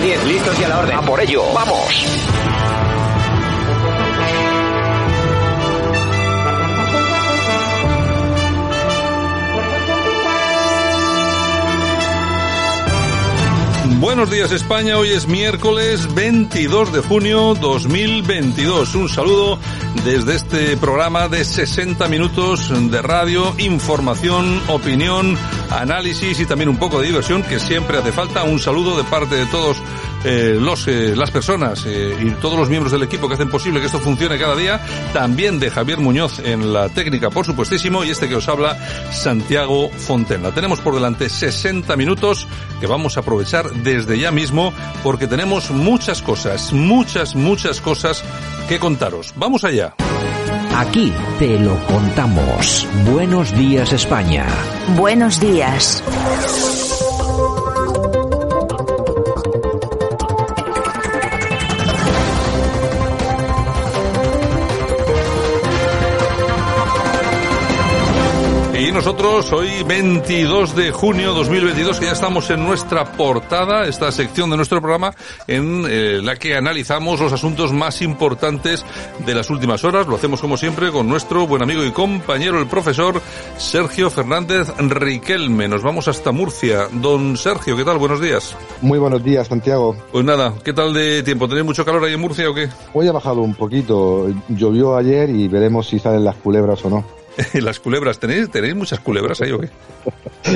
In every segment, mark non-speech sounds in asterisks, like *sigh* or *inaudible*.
10, listos y a la orden. A por ello, vamos. Buenos días España, hoy es miércoles 22 de junio 2022. Un saludo desde este programa de 60 minutos de radio, información, opinión, análisis y también un poco de diversión que siempre hace falta. Un saludo de parte de todos eh, los, eh, las personas eh, y todos los miembros del equipo que hacen posible que esto funcione cada día. También de Javier Muñoz en la técnica, por supuestísimo, y este que os habla, Santiago Fontenla. Tenemos por delante 60 minutos que vamos a aprovechar desde ya mismo porque tenemos muchas cosas, muchas, muchas cosas que contaros. Vamos allá. Aquí te lo contamos. Buenos días España. Buenos días. Nosotros hoy 22 de junio 2022 que ya estamos en nuestra portada, esta sección de nuestro programa en eh, la que analizamos los asuntos más importantes de las últimas horas. Lo hacemos como siempre con nuestro buen amigo y compañero el profesor Sergio Fernández Riquelme. Nos vamos hasta Murcia. Don Sergio, ¿qué tal? Buenos días. Muy buenos días, Santiago. Pues nada, ¿qué tal de tiempo? ¿Tenéis mucho calor ahí en Murcia o qué? Hoy ha bajado un poquito. Llovió ayer y veremos si salen las culebras o no. *laughs* las culebras, ¿tenéis, ¿tenéis muchas culebras ahí o qué?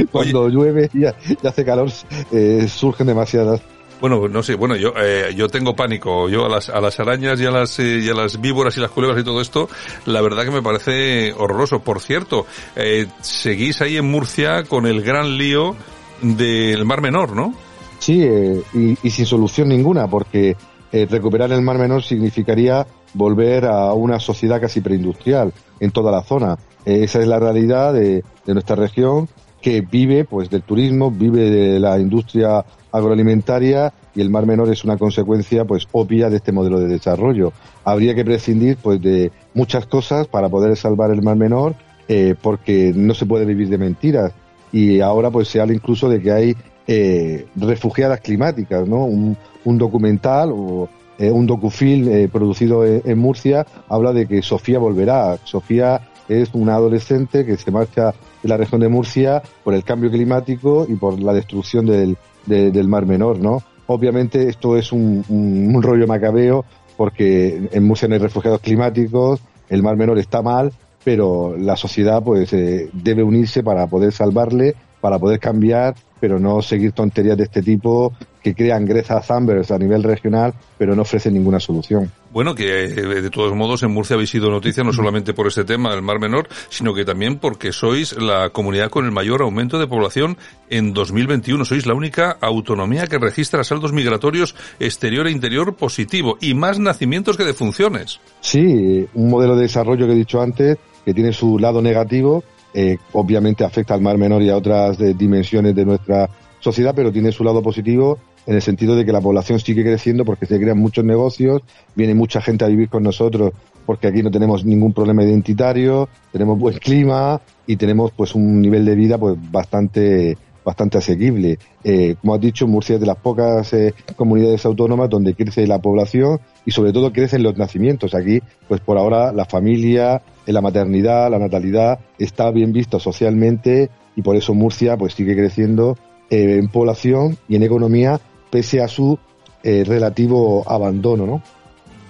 *laughs* Cuando llueve y, hace calor, eh, surgen demasiadas. Bueno, no sé, bueno, yo eh, yo tengo pánico. Yo a las, a las arañas y a las, eh, y a las víboras y las culebras y todo esto, la verdad que me parece horroroso. Por cierto, eh, seguís ahí en Murcia con el gran lío del Mar Menor, ¿no? Sí, eh, y, y, sin solución ninguna, porque recuperar el Mar Menor significaría volver a una sociedad casi preindustrial en toda la zona. Esa es la realidad de, de, nuestra región que vive pues del turismo, vive de la industria agroalimentaria y el Mar Menor es una consecuencia pues obvia de este modelo de desarrollo. Habría que prescindir pues de muchas cosas para poder salvar el Mar Menor eh, porque no se puede vivir de mentiras y ahora pues se habla incluso de que hay eh, refugiadas climáticas, ¿no? Un, documental o eh, un docufilm producido en, en, Murcia habla de que Sofía volverá. Sofía es una adolescente que se marcha de la región de Murcia por el cambio climático y por la destrucción del, de, del Mar Menor, ¿no? Obviamente esto es un, rollo macabeo porque en Murcia no hay refugiados climáticos, el Mar Menor está mal, pero la sociedad pues eh, debe unirse para poder salvarle, para poder cambiar pero no seguir tonterías de este tipo que crean Greta Thunberg a nivel regional, pero no ofrecen ninguna solución. Bueno, que de todos modos en Murcia habéis sido noticia no solamente por este tema del Mar Menor, sino que también porque sois la comunidad con el mayor aumento de población en 2021. Sois la única autonomía que registra saldos migratorios exterior e interior positivo y más nacimientos que defunciones. Sí, un modelo de desarrollo que he dicho antes que tiene su lado negativo, eh, obviamente afecta al Mar Menor y a otras de, dimensiones de nuestra sociedad, pero tiene su lado positivo en el sentido de que la población sigue creciendo porque se crean muchos negocios, viene mucha gente a vivir con nosotros porque aquí no tenemos ningún problema identitario, tenemos buen clima y tenemos pues un nivel de vida pues bastante bastante asequible. Eh, como has dicho, Murcia es de las pocas eh, comunidades autónomas donde crece la población y sobre todo crecen los nacimientos. Aquí, pues por ahora, la familia, la maternidad, la natalidad está bien visto socialmente y por eso Murcia pues sigue creciendo eh, en población y en economía pese a su eh, relativo abandono, ¿no?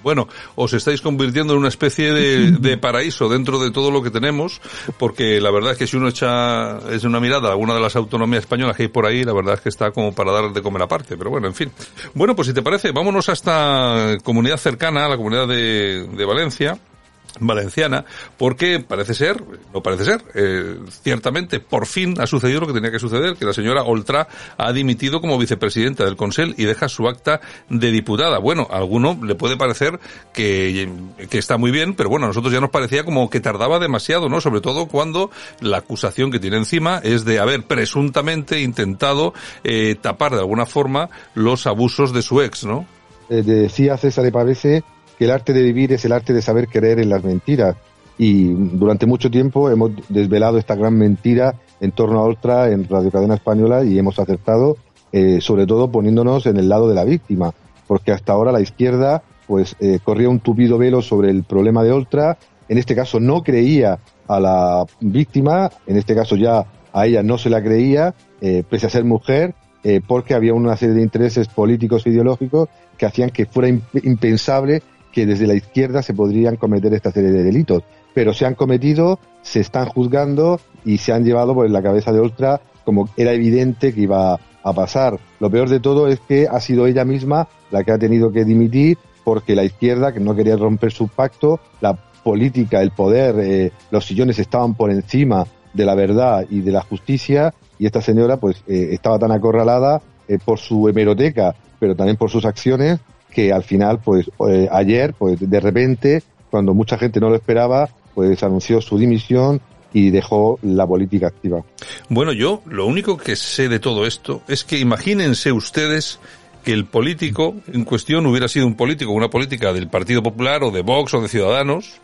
Bueno, os estáis convirtiendo en una especie de, de, *laughs* paraíso dentro de todo lo que tenemos, porque la verdad es que si uno echa es una mirada a alguna de las autonomías españolas que hay por ahí, la verdad es que está como para dar de comer aparte, pero bueno, en fin. Bueno, pues si te parece, vámonos a esta comunidad cercana, a la comunidad de, de Valencia, valenciana, porque parece ser, no parece ser, eh, ciertamente por fin ha sucedido lo que tenía que suceder, que la señora Oltra ha dimitido como vicepresidenta del Consell y deja su acta de diputada. Bueno, a alguno le puede parecer que, que está muy bien, pero bueno, a nosotros ya nos parecía como que tardaba demasiado, ¿no? Sobre todo cuando la acusación que tiene encima es de haber presuntamente intentado eh, tapar de alguna forma los abusos de su ex, ¿no? Eh, decía César de Pavese que el arte de vivir es el arte de saber creer en las mentiras. Y durante mucho tiempo hemos desvelado esta gran mentira en torno a Oltra en Radio Cadena Española y hemos acertado, eh, sobre todo poniéndonos en el lado de la víctima, porque hasta ahora la izquierda pues eh, corría un tupido velo sobre el problema de Oltra, en este caso no creía a la víctima, en este caso ya a ella no se la creía, eh, pese a ser mujer, eh, porque había una serie de intereses políticos e ideológicos que hacían que fuera impensable que desde la izquierda se podrían cometer esta serie de delitos. Pero se han cometido, se están juzgando y se han llevado por la cabeza de Oltra como era evidente que iba a pasar. Lo peor de todo es que ha sido ella misma la que ha tenido que dimitir porque la izquierda, que no quería romper su pacto, la política, el poder, eh, los sillones estaban por encima de la verdad y de la justicia y esta señora pues eh, estaba tan acorralada eh, por su hemeroteca, pero también por sus acciones que al final, pues eh, ayer, pues de repente, cuando mucha gente no lo esperaba, pues anunció su dimisión y dejó la política activa. Bueno, yo lo único que sé de todo esto es que imagínense ustedes que el político en cuestión hubiera sido un político, una política del Partido Popular o de Vox o de Ciudadanos,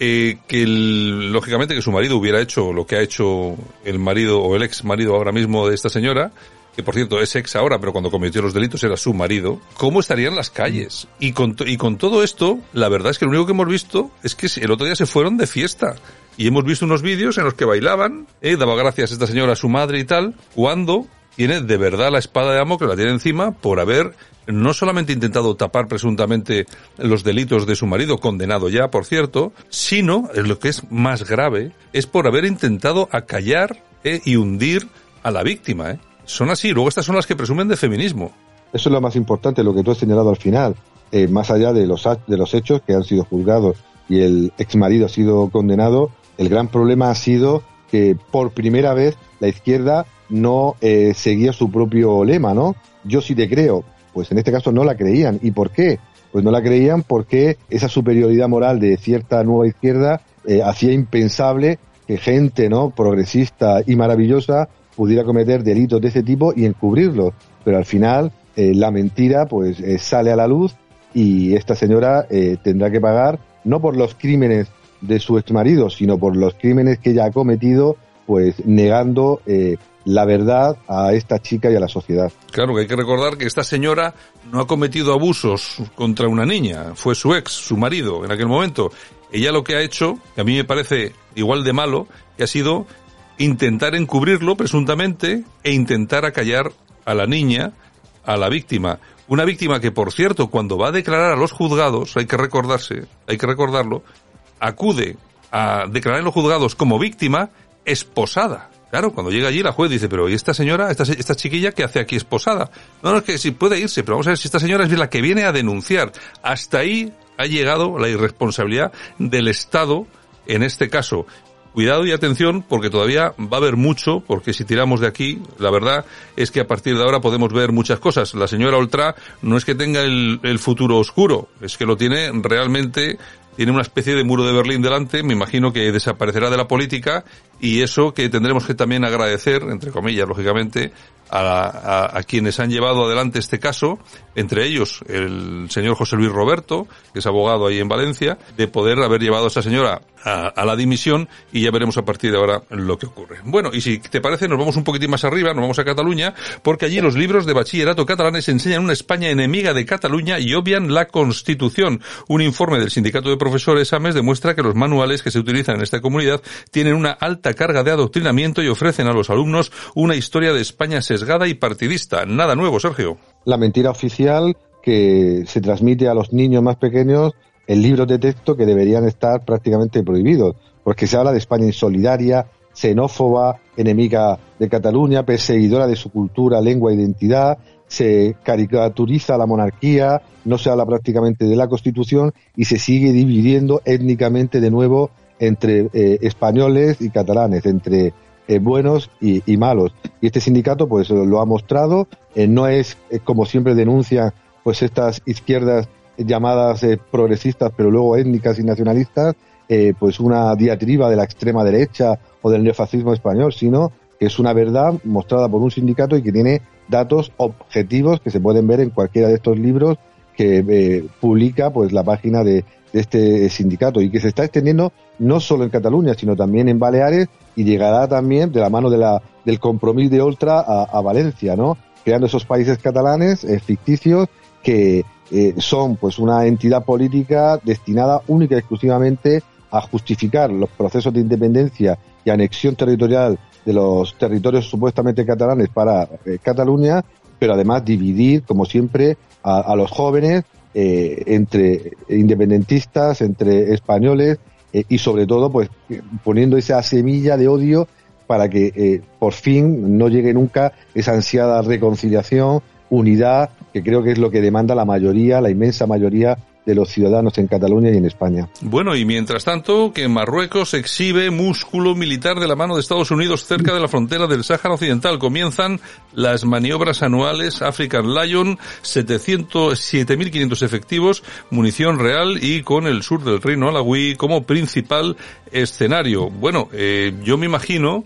eh, que lógicamente que su marido hubiera hecho lo que ha hecho el marido o el ex marido ahora mismo de esta señora, que por cierto es ex ahora, pero cuando cometió los delitos era su marido, ¿cómo estarían las calles? Y con, y con todo esto, la verdad es que lo único que hemos visto es que el otro día se fueron de fiesta. Y hemos visto unos vídeos en los que bailaban, eh, daba gracias esta señora a su madre y tal, cuando tiene de verdad la espada de amo que la tiene encima por haber no solamente intentado tapar presuntamente los delitos de su marido, condenado ya, por cierto, sino, lo que es más grave, es por haber intentado acallar eh, y hundir a la víctima. Eh son así. Luego estas son las que presumen de feminismo. Eso es lo más importante, lo que tú has señalado al final. Eh, más allá de los, de los hechos que han sido juzgados y el ex marido ha sido condenado, el gran problema ha sido que por primera vez la izquierda no eh, seguía su propio lema, ¿no? Yo sí te creo. Pues en este caso no la creían. ¿Y por qué? Pues no la creían porque esa superioridad moral de cierta nueva izquierda eh, hacía impensable que gente, ¿no? Progresista y maravillosa pudiera cometer delitos de ese tipo y encubrirlos. Pero al final eh, la mentira pues eh, sale a la luz y esta señora eh, tendrá que pagar no por los crímenes de su exmarido, sino por los crímenes que ella ha cometido, pues negando la verdad a esta chica y a la sociedad. Claro que hay que recordar que esta señora no ha cometido abusos contra una niña, fue su ex, su marido en aquel momento. Ella lo que ha hecho, que a mí me parece igual de malo, que ha sido intentar encubrirlo presuntamente e intentar acallar a la niña, a la víctima. Una víctima que, por cierto, cuando va a declarar a los juzgados, hay que recordarse, hay que recordarlo, acude a declarar en los juzgados como víctima esposada. Claro, cuando llega allí la juez dice, pero ¿y esta señora, esta, esta chiquilla que hace aquí esposada? No, no, es que sí puede irse, pero vamos a ver si esta señora es la que viene a denunciar. Hasta ahí ha llegado la irresponsabilidad del Estado, en este caso, Cuidado y atención porque todavía va a haber mucho, porque si tiramos de aquí, la verdad es que a partir de ahora podemos ver muchas cosas. La señora Oltra no es que tenga el, el futuro oscuro, es que lo tiene realmente tiene una especie de muro de Berlín delante, me imagino que desaparecerá de la política y eso que tendremos que también agradecer, entre comillas, lógicamente, a, a, quienes han llevado adelante este caso, entre ellos el señor José Luis Roberto, que es abogado ahí en Valencia, de poder haber llevado a esta señora a, a, la dimisión y ya veremos a partir de ahora lo que ocurre. Bueno, y si te parece, nos vamos un poquitín más arriba, nos vamos a Cataluña, porque allí los libros de bachillerato catalanes enseñan una España enemiga de Cataluña y obvian la Constitución. Un informe del Sindicato de Profesores AMES demuestra que los manuales que se utilizan en esta comunidad tienen una alta carga de adoctrinamiento y ofrecen a los alumnos una historia de España sesgada y partidista. Nada nuevo, Sergio. La mentira oficial que se transmite a los niños más pequeños en libros de texto que deberían estar prácticamente prohibidos, porque se habla de España insolidaria, xenófoba, enemiga de Cataluña, perseguidora de su cultura, lengua e identidad, se caricaturiza la monarquía, no se habla prácticamente de la Constitución y se sigue dividiendo étnicamente de nuevo entre eh, españoles y catalanes, entre eh, buenos y, malos. Y este sindicato pues lo ha mostrado, eh, no es como siempre denuncian pues estas izquierdas llamadas progresistas pero luego étnicas y nacionalistas, pues una diatriba de la extrema derecha o del neofascismo español, sino que es una verdad mostrada por un sindicato y que tiene datos objetivos que se pueden ver en cualquiera de estos libros que eh, publica pues la página de, este sindicato y que se está extendiendo no solo en Cataluña sino también en Baleares y llegará también de la mano de la, del compromiso de Ultra a, Valencia, ¿no? Creando esos países catalanes eh, ficticios que eh, son pues una entidad política destinada única y exclusivamente a justificar los procesos de independencia y anexión territorial de los territorios supuestamente catalanes para eh, Cataluña, pero además dividir, como siempre, a, los jóvenes eh, entre independentistas, entre españoles eh, y sobre todo, pues poniendo esa semilla de odio para que por fin no llegue nunca esa ansiada reconciliación, unidad, que creo que es lo que demanda la mayoría, la inmensa mayoría de los ciudadanos en Cataluña y en España. Bueno, y mientras tanto, que Marruecos exhibe músculo militar de la mano de Estados Unidos cerca de la frontera del Sáhara Occidental. Comienzan las maniobras anuales African Lion, 7.500 efectivos, munición real y con el sur del Reino Alawí como principal escenario. Bueno, eh, yo me imagino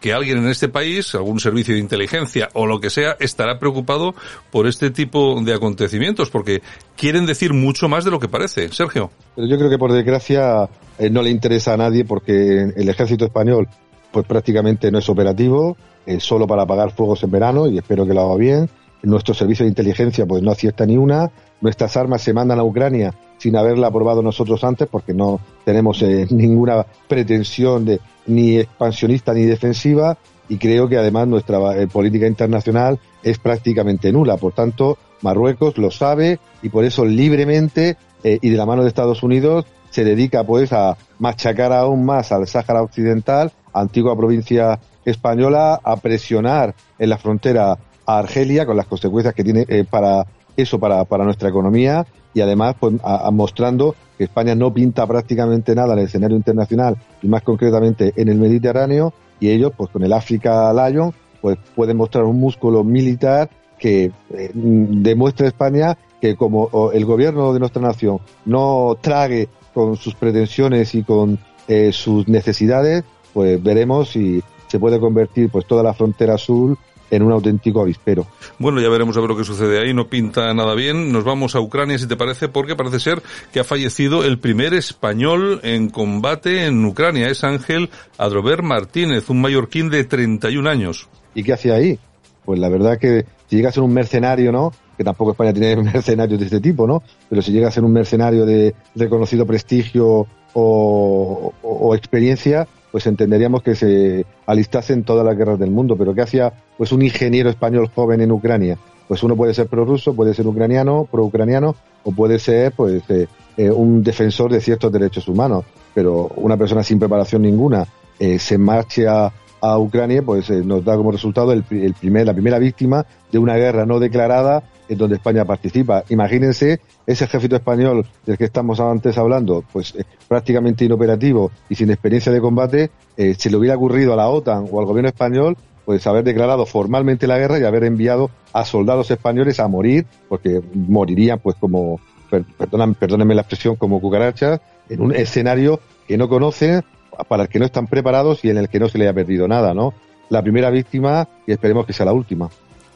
que alguien en este país, algún servicio de inteligencia o lo que sea, estará preocupado por este tipo de acontecimientos, porque quieren decir mucho más de lo que parece. Sergio. Pero yo creo que por desgracia eh, no le interesa a nadie porque el ejército español pues prácticamente no es operativo, es solo para apagar fuegos en verano y espero que lo haga bien. Nuestro servicio de inteligencia pues no acierta ni una. Nuestras armas se mandan a Ucrania sin haberla aprobado nosotros antes porque no tenemos eh, ninguna pretensión de ni expansionista ni defensiva y creo que además nuestra eh, política internacional es prácticamente nula. Por tanto, Marruecos lo sabe y por eso libremente eh, y de la mano de Estados Unidos se dedica pues a machacar aún más al Sáhara Occidental, antigua provincia española, a presionar en la frontera a Argelia con las consecuencias que tiene eh, para eso para, para nuestra economía y además pues, mostrando que España no pinta prácticamente nada en el escenario internacional y más concretamente en el Mediterráneo y ellos pues con el África Lion pues pueden mostrar un músculo militar que eh, demuestre a España que como el gobierno de nuestra nación no trague con sus pretensiones y con eh, sus necesidades, pues veremos si se puede convertir pues toda la frontera sur en un auténtico avispero. Bueno, ya veremos a ver lo que sucede ahí. No pinta nada bien. Nos vamos a Ucrania, si te parece, porque parece ser que ha fallecido el primer español en combate en Ucrania. Es Ángel Adrover Martínez, un mallorquín de 31 años. ¿Y qué hacía ahí? Pues la verdad que si llega a ser un mercenario, ¿no? Que tampoco España tiene *laughs* mercenarios de este tipo, ¿no? Pero si llega a ser un mercenario de reconocido prestigio o, o experiencia, pues entenderíamos que se alistase en todas las guerras del mundo. Pero ¿qué hacía pues un ingeniero español joven en Ucrania? Pues uno puede ser prorruso, puede ser ucraniano, pro-ucraniano, o puede ser pues eh, eh, un defensor de ciertos derechos humanos. Pero una persona sin preparación ninguna eh, se marche a, a Ucrania, pues eh, nos da como resultado el, primer, la primera víctima de una guerra no declarada en donde España participa. Imagínense ese ejército español del que estamos antes hablando, pues eh, prácticamente inoperativo y sin experiencia de combate, eh, se le hubiera ocurrido a la OTAN o al gobierno español pues haber declarado formalmente la guerra y haber enviado a soldados españoles a morir, porque morirían pues como, perdónenme la expresión, como cucarachas, en un escenario que no conocen, para el que no están preparados y en el que no se le ha perdido nada, ¿no? La primera víctima y esperemos que sea la última.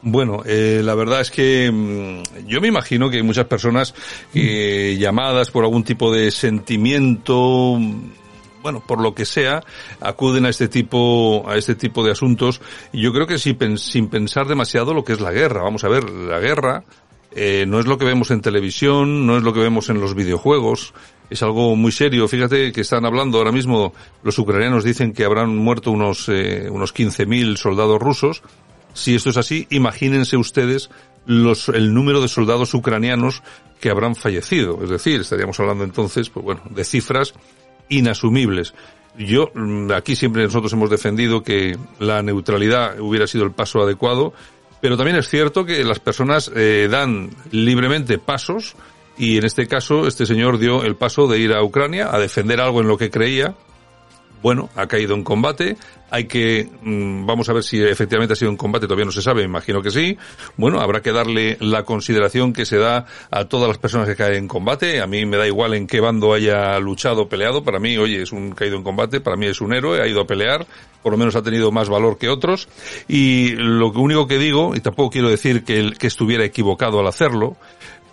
Bueno, eh, la verdad es que mm, yo me imagino que hay muchas personas que llamadas por algún tipo de sentimiento, bueno, por lo que sea, acuden a este tipo, a este tipo de asuntos. Y yo creo que sin, sin pensar demasiado lo que es la guerra. Vamos a ver, la guerra eh, no es lo que vemos en televisión, no es lo que vemos en los videojuegos, es algo muy serio. Fíjate que están hablando ahora mismo, los ucranianos dicen que habrán muerto unos, eh, unos 15.000 soldados rusos. Si esto es así, imagínense ustedes los, el número de soldados ucranianos que habrán fallecido. Es decir, estaríamos hablando entonces, pues bueno, de cifras inasumibles. Yo, mm, aquí siempre nosotros hemos defendido que la neutralidad hubiera sido el paso adecuado Pero también es cierto que las personas eh, dan libremente pasos y en este caso este señor dio el paso de ir a Ucrania a defender algo en lo que creía. Bueno, ha caído en combate, hay que, mm, vamos a ver si efectivamente ha sido un combate, todavía no se sabe, imagino que sí. Bueno, habrá que darle la consideración que se da a todas las personas que caen en combate. A mí me da igual en qué bando haya luchado peleado. Para mí, oye, es un caído en combate, para mí es un héroe, ha ido a pelear, por lo menos ha tenido más valor que otros. Y lo único que digo, y tampoco quiero decir que, que estuviera equivocado al hacerlo,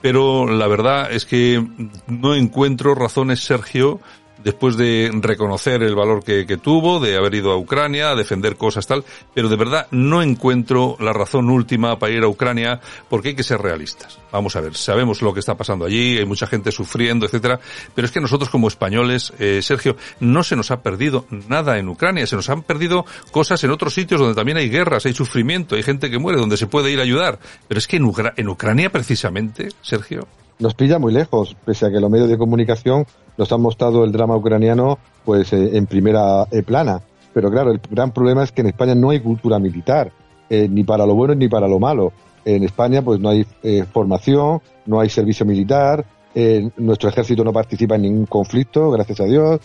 pero la verdad es que no encuentro razones, Sergio, después de reconocer el valor que, tuvo, de haber ido a Ucrania, a defender cosas tal, pero de verdad no encuentro la razón última para ir a Ucrania porque hay que ser realistas. Vamos a ver, sabemos lo que está pasando allí, hay mucha gente sufriendo, etcétera, pero es que nosotros como españoles, eh, Sergio, no se nos ha perdido nada en Ucrania, se nos han perdido cosas en otros sitios donde también hay guerras, hay sufrimiento, hay gente que muere, donde se puede ir a ayudar, pero es que en, Ucra en Ucrania precisamente, Sergio, nos pilla muy lejos, pese a que los medios de comunicación nos han mostrado el drama ucraniano pues eh, en primera eh, plana. Pero claro, el gran problema es que en España no hay cultura militar, eh, ni para lo bueno ni para lo malo. En España pues no hay eh, formación, no hay servicio militar, nuestro ejército no participa en ningún conflicto, gracias a Dios,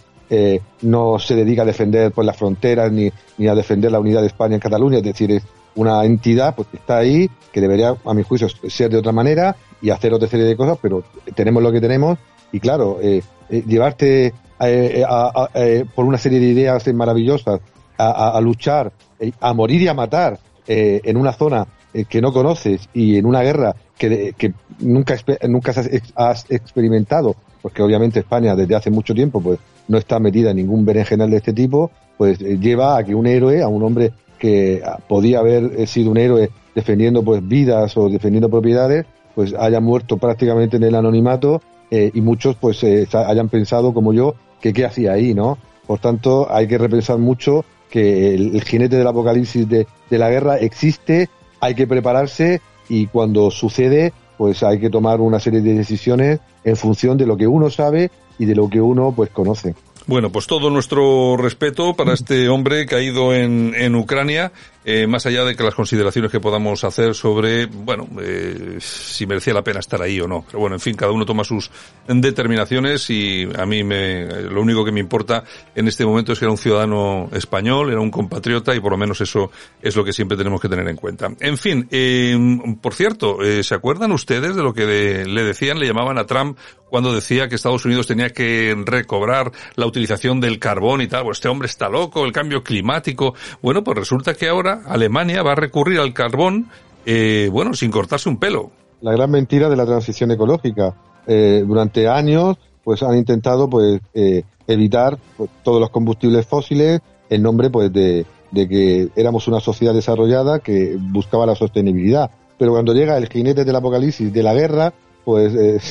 no se dedica a defender pues, las fronteras ni, ni a defender la unidad de España en Cataluña, es decir, es una entidad pues, que está ahí, que debería, a mi juicio, ser de otra manera y hacer otra serie de cosas, pero tenemos lo que tenemos y claro, eh, eh, llevarte eh, a, por una serie de ideas maravillosas a, luchar, a morir y a matar en una zona que no conoces y en una guerra que, que nunca, nunca has, experimentado, porque obviamente España desde hace mucho tiempo pues no está metida en ningún berenjenal de este tipo, pues lleva a que un héroe, a un hombre que podía haber sido un héroe defendiendo pues vidas o defendiendo propiedades, pues haya muerto prácticamente en el anonimato eh, y muchos pues eh, hayan pensado como yo que qué hacía ahí, ¿no? Por tanto, hay que repensar mucho que el, jinete del apocalipsis de, de, la guerra existe, hay que prepararse y cuando sucede, pues hay que tomar una serie de decisiones en función de lo que uno sabe y de lo que uno pues conoce. Bueno, pues todo nuestro respeto para este hombre caído en, en Ucrania eh, más allá de que las consideraciones que podamos hacer sobre, bueno, eh, si merecía la pena estar ahí o no. Pero bueno, en fin, cada uno toma sus determinaciones y a mí me, lo único que me importa en este momento es que era un ciudadano español, era un compatriota y por lo menos eso es lo que siempre tenemos que tener en cuenta. En fin, eh, por cierto, eh, ¿se acuerdan ustedes de lo que le decían, le llamaban a Trump cuando decía que Estados Unidos tenía que recobrar la utilización del carbón y tal? Pues este hombre está loco, el cambio climático. Bueno, pues resulta que ahora Alemania va a recurrir al carbón, eh, bueno, sin cortarse un pelo. La gran mentira de la transición ecológica. Eh, durante años, pues han intentado, pues, eh, evitar pues, todos los combustibles fósiles en nombre, pues, de, que éramos una sociedad desarrollada que buscaba la sostenibilidad. Pero cuando llega el jinete del apocalipsis de la guerra, pues *laughs*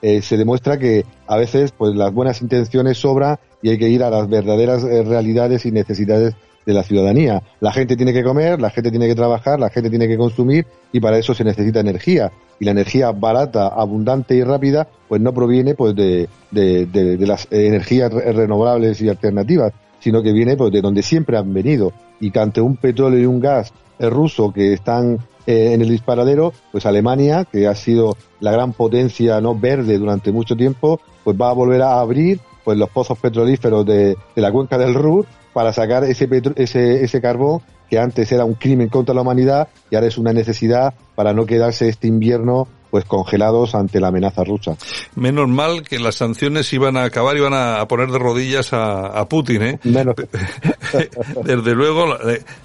se, se, demuestra que a veces pues las buenas intenciones sobran y hay que ir a las verdaderas realidades y necesidades de la ciudadanía. La gente tiene que comer, la gente tiene que trabajar, la gente tiene que consumir y para eso se necesita energía. Y la energía barata, abundante y rápida, pues no proviene pues de, de, las energías renovables y alternativas, sino que viene pues de donde siempre han venido. Y que ante un petróleo y un gas ruso que están eh, en el disparadero, pues Alemania, que ha sido la gran potencia no verde durante mucho tiempo, pues va a volver a abrir pues los pozos petrolíferos de, de la cuenca del Ruhr para sacar ese, ese, ese carbón que antes era un crimen contra la humanidad y ahora es una necesidad para no quedarse este invierno pues congelados ante la amenaza rusa. Menos mal que las sanciones iban a acabar, iban a poner de rodillas a, Putin, ¿eh? *laughs* Desde luego,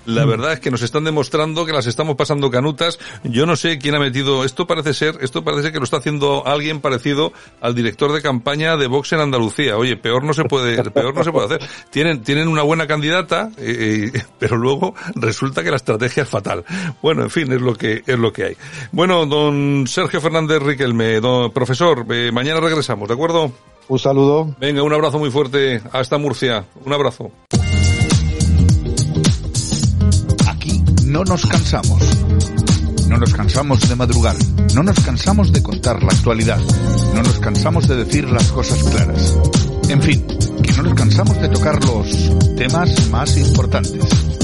la, verdad es que nos están demostrando que las estamos pasando canutas. Yo no sé quién ha metido, esto parece ser, esto parece que lo está haciendo alguien parecido al director de campaña de Vox en Andalucía. Oye, peor no se puede, peor no se puede hacer. Tienen, tienen una buena candidata, eh, eh, pero luego resulta que la estrategia es fatal. Bueno, en fin, es lo que, es lo que hay. Bueno, don Sergio Fernández Riquelme. profesor, eh, mañana regresamos, ¿de acuerdo? Un saludo. Venga, un abrazo muy fuerte. Hasta Murcia. Un abrazo. Aquí no nos cansamos. No nos cansamos de madrugar. No nos cansamos de contar la actualidad. No nos cansamos de decir las cosas claras. En fin, que no nos cansamos de tocar los temas más importantes.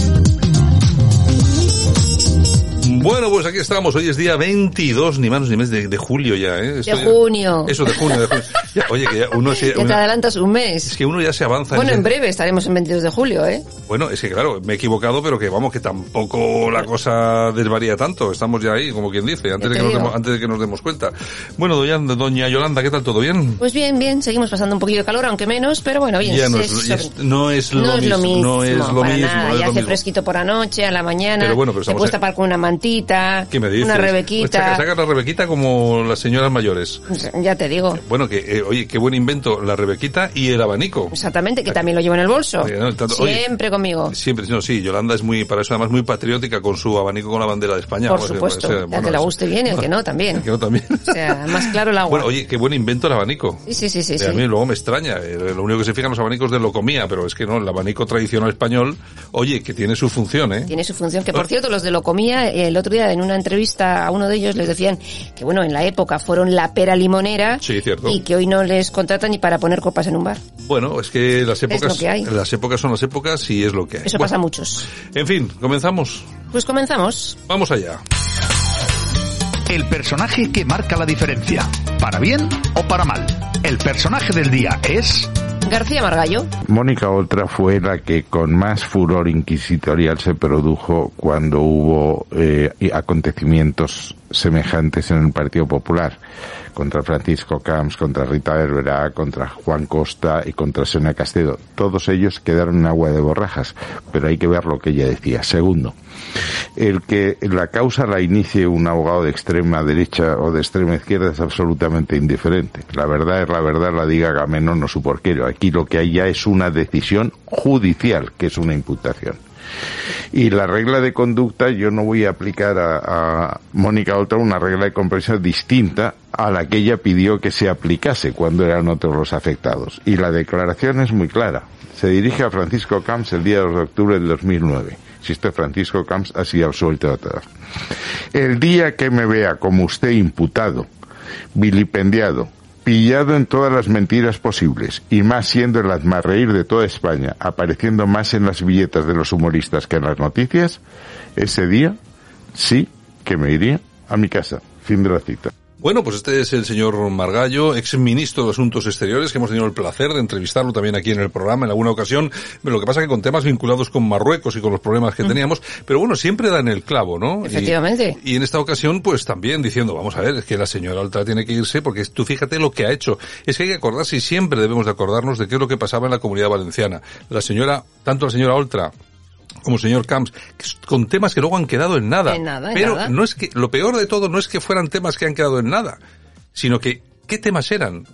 Bueno, pues aquí estamos. Hoy es día 22, ni más ni menos, de, de julio ya, ¿eh? Esto De ya- junio. Eso, de junio, de junio. Ya, oye, que ya uno se... *laughs* Ya te uno- adelantas un mes. es que uno ya se avanza. Bueno, ese- en breve estaremos en 22 de julio, ¿eh? Bueno, es que claro, me he equivocado, pero que vamos, que tampoco la cosa desvaría tanto. Estamos ya ahí, como quien dice, antes, de que, nos demos, antes de que nos demos cuenta. Bueno, doña, doña Yolanda, ¿qué tal? ¿Todo bien? Pues bien, bien, seguimos pasando un poquito de calor, aunque menos, pero bueno, bien. ya no se- es, se- es- no es lo no mismo. No es lo para mismo. nada. no ya lo hace mismo. fresquito por la noche, a la mañana. Pero bueno, pero se estamos puede en- tapar con una mantita, ¿Qué me dices? una Pues rebequita. saca, saca la rebequita como las señoras mayores. Ya te digo. Bueno, que, eh, oye, qué buen invento, la rebequita y el abanico. Exactamente, que también lo llevo en el bolso. Eh, no, tanto- oye, Siempre conmigo. Siempre, no, sí, Yolanda es muy, para eso además muy patriótica con su abanico con la bandera de España. Por Vamos, supuesto, eh, al bueno, que le es- guste bien y al que no también. El que no también. O sea, más claro el *laughs* agua. Bueno, oye, qué buen invento el abanico. sí, sí, sí, sí. Eh, sí. A mí luego me extraña. eh, Lo único que se fijan los abanicos de locomía, pero es que no, el abanico tradicional español, oye, que tiene su función, ¿eh? Tiene su función, que por cierto, los de Locomía, eh, el otro día en una entrevista a uno de ellos les decían que bueno, en la época fueron la pera limonera Sí, cierto. y que hoy no les contratan ni para poner copas en un bar. Bueno, es que las épocas, lo que hay. las épocas son las épocas y es lo que hay. Eso Bueno, pasa a muchos. En fin, comenzamos. Pues comenzamos. Vamos allá. El personaje que marca la diferencia, para bien o para mal. El personaje del día es... García Margallo. Mónica Oltra fue la que con más furor inquisitorial se produjo cuando hubo eh, acontecimientos semejantes en el Partido Popular contra Francisco Camps, contra Rita Berberá, contra Juan Costa y contra Sena Castedo. Todos ellos quedaron en agua de borrajas, pero hay que ver lo que ella decía. Segundo, el que la causa la inicie un abogado de extrema derecha o de extrema izquierda es absolutamente indiferente. La verdad es la verdad, la diga Gameno, no su porquero. Aquí lo que hay ya es una decisión judicial, que es una imputación. Y la regla de conducta, yo no voy a aplicar a, Mónica Oltra una regla de comprensión distinta a la que ella pidió que se aplicase cuando eran otros los afectados. Y la declaración es muy clara. Se dirige a Francisco Camps el día 2 de octubre del 2009. Si este Francisco Camps ha sido absuelto todo. El día que me vea como usted imputado, vilipendiado, pillado en todas las mentiras posibles y más siendo el reír de toda España, apareciendo más en las billetas de los humoristas que en las noticias, ese día sí que me iría a mi casa. Fin de la cita. Bueno, pues este es el señor Margallo, ex ministro de Asuntos Exteriores, que hemos tenido el placer de entrevistarlo también aquí en el programa en alguna ocasión. Pero lo que pasa es que con temas vinculados con Marruecos y con los problemas que teníamos, pero bueno, siempre da en el clavo, ¿no? Efectivamente. Y, en esta ocasión, pues también diciendo, vamos a ver, es que la señora Oltra tiene que irse porque tú fíjate lo que ha hecho. Es que hay que acordarse y siempre debemos de acordarnos de qué es lo que pasaba en la comunidad valenciana. La señora, tanto la señora Oltra como señor Camps, con temas que luego han quedado en nada. En nada, en Pero nada. no es que, lo peor de todo no es que fueran temas que han quedado en nada, sino que, ¿qué temas eran?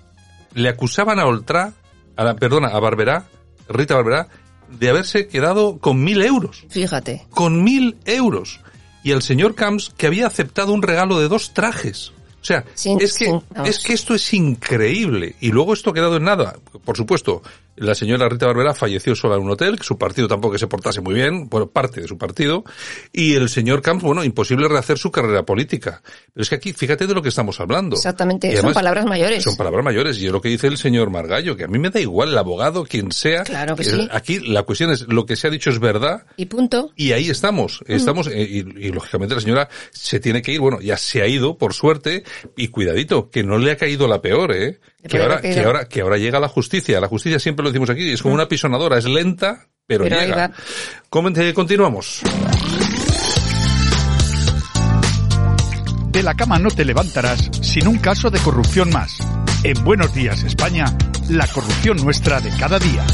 Le acusaban a Oltra, a la, perdona, a Barberá, Rita Barberá, de haberse quedado con mil euros. Fíjate. Con mil euros. Y el señor Camps que había aceptado un regalo de dos trajes. O sea, Sin- es que, sin- es que esto es increíble. Y luego esto ha quedado en nada. Por supuesto, la señora Rita Barberá falleció sola en un hotel, que su partido tampoco que se portase muy bien, bueno, parte de su partido. Y el señor Camps, bueno, imposible rehacer su carrera política. Pero es que aquí, fíjate de lo que estamos hablando. Exactamente, son palabras mayores. Son palabras mayores. Y es lo que dice el señor Margallo, que a mí me da igual el abogado, quien sea. Claro que sí. Aquí la cuestión es, lo que se ha dicho es verdad. Y punto. Y ahí estamos, estamos, eh, y, y, lógicamente la señora se tiene que ir, bueno, ya se ha ido, por suerte, y cuidadito, que no le ha caído la peor, eh, que ahora, que ahora, que ahora llega la justicia, la justicia siempre lo decimos aquí, es como una pisonadora, es lenta, pero, Pero llega. Comente- continuamos. De la cama no te levantarás sin un caso de corrupción más. En Buenos Días, España, la corrupción nuestra de cada día.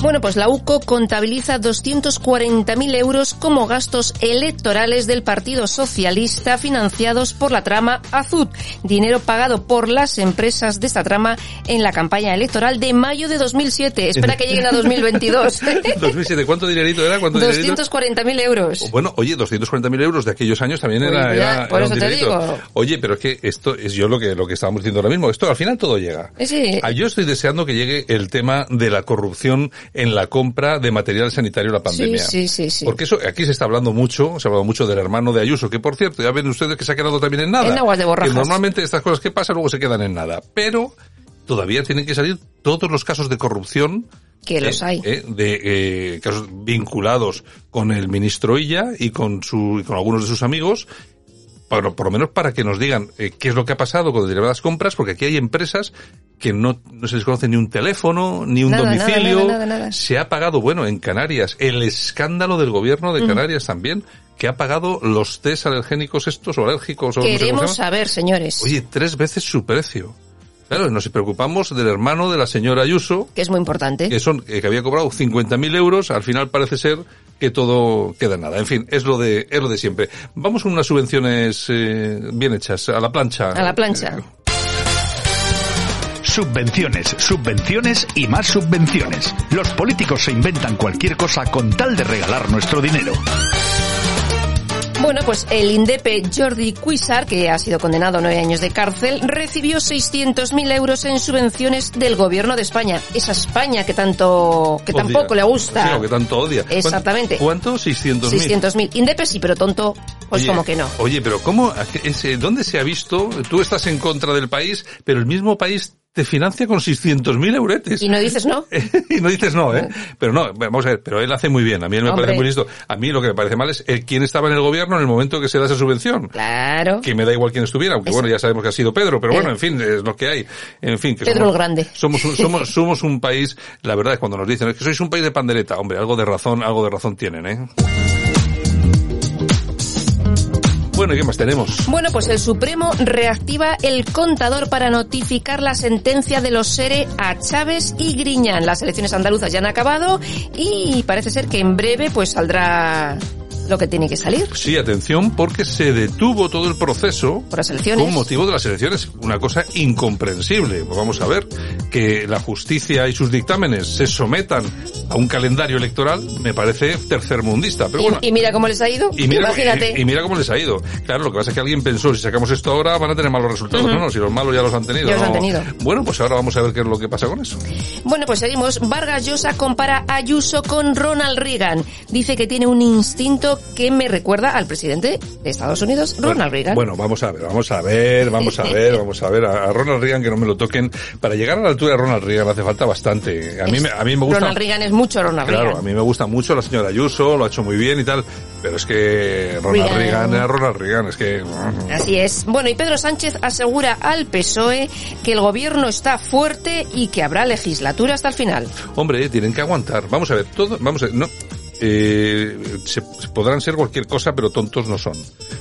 Bueno, pues la UCO contabiliza 240.000 euros como gastos electorales del Partido Socialista financiados por la trama Azud, dinero pagado por las empresas de esta trama en la campaña electoral de mayo de 2007. Espera que lleguen a 2022. 2007, *laughs* ¿cuánto dinerito era? ¿Cuánto dinerito? 240.000 euros. Bueno, oye, 240.000 euros de aquellos años también Pues era, ya, era, por era eso un te digo. Oye, pero es que esto es yo lo que, lo que estábamos diciendo ahora mismo. Esto al final todo llega. Sí. Ah, Yo estoy deseando que llegue el tema de la corrupción en la compra de material sanitario en la pandemia. Sí, sí, sí, sí. Porque eso, aquí se está hablando mucho, se ha hablado mucho del hermano de Ayuso, que por cierto, ya ven ustedes que se ha quedado también en nada. En aguas de borrajas. Que normalmente estas cosas que pasan luego se quedan en nada. Pero todavía tienen que salir todos los casos de corrupción Que los eh, hay. eh, de eh, casos vinculados con el ministro Illa y con su y con algunos de sus amigos para, por lo menos para que nos digan eh, qué es lo que ha pasado con determinadas compras, porque aquí hay empresas que no, no se les conoce ni un teléfono, ni un Nada, domicilio. nada, nada, nada. Se ha pagado, bueno, en Canarias, el escándalo del gobierno de Canarias también, que ha pagado los test alergénicos estos o alérgicos o no sé Queremos saber, señores, Oye, tres veces su precio. Claro, nos preocupamos del hermano de la señora Ayuso, que es muy importante. que son eh, que había cobrado 50.000 euros, al final parece ser que todo queda en nada. En fin, es lo de es lo de siempre. Vamos con unas subvenciones eh, bien hechas, a la plancha. A la plancha. Subvenciones, subvenciones y más subvenciones. Los políticos se inventan cualquier cosa con tal de regalar nuestro dinero. Bueno, pues el INDEPE Jordi Cuisar, que ha sido condenado a nueve años de cárcel, recibió 600.000 euros en subvenciones del gobierno de España. Esa España que tanto, que Odia. tampoco le gusta. Sí, o que tanto odia. ¿Cuánto- Exactamente. ¿Cuánto? 600.000. 600.000. INDEPE sí, pero tonto, pues Oye, como que no. Oye, pero ¿cómo? ese- ¿Dónde se ha visto? Tú estás en contra del país, pero el mismo país te financia con 600.000 euretes. Y no dices no. *laughs* y no dices no, ¿eh? Pero no, vamos a ver, pero él hace muy bien. A mí él me Hombre. parece muy listo. A mí lo que me parece mal es el, quién estaba en el gobierno en el momento que se da esa subvención. Claro. Que me da igual quién estuviera, aunque bueno, ya sabemos que ha sido Pedro, pero bueno, Eh. en fin, es lo que hay. En fin, que Pedro somos, el Grande. Somos somos, somos un país, la verdad es cuando nos dicen, es que sois un país de pandereta, hombre, algo de razón, algo de razón tienen, ¿eh? Bueno, ¿y qué más tenemos? Bueno, pues el Supremo reactiva el contador para notificar la sentencia de los SERE a Chávez y Griñán. Las elecciones andaluzas ya han acabado y parece ser que en breve pues saldrá lo que tiene que salir Sí, atención, porque se detuvo todo el proceso por las elecciones. con motivo de las elecciones. Una cosa incomprensible. Pues vamos a ver, que la justicia y sus dictámenes se sometan a un calendario electoral me parece tercermundista. Pero Y- bueno, y, mira cómo les ha ido. Y mira, Imagínate. y, y mira cómo les ha ido. Claro, lo que pasa es que alguien pensó, si sacamos esto ahora van a tener malos resultados. Ujú. No, no, si los malos ya los han tenido. Ya los no. han tenido. Bueno, pues ahora vamos a ver qué es lo que pasa con eso. Bueno, pues seguimos. Vargas Llosa compara a Ayuso con Ronald Reagan. Dice que tiene un instinto que me recuerda al presidente de Estados Unidos, Ronald Reagan. Bueno, vamos a ver, vamos a ver, vamos a ver, *laughs* vamos a ver. A, Ronald Reagan que no me lo toquen. Para llegar a la altura de Ronald Reagan hace falta bastante. A mí, a mí me gusta... Ronald Reagan es mucho Ronald Claro, a Reagan. mí me gusta mucho la señora Ayuso, lo ha hecho muy bien y tal, pero es que Ronald Reagan. Reagan era Ronald Reagan, es que... Así es. Bueno, y Pedro Sánchez asegura al PSOE que el gobierno está fuerte y que habrá legislatura hasta el final. Hombre, tienen que aguantar. Vamos a ver, todo, vamos a ver, no, eh, se, podrán ser cualquier cosa, pero tontos no son.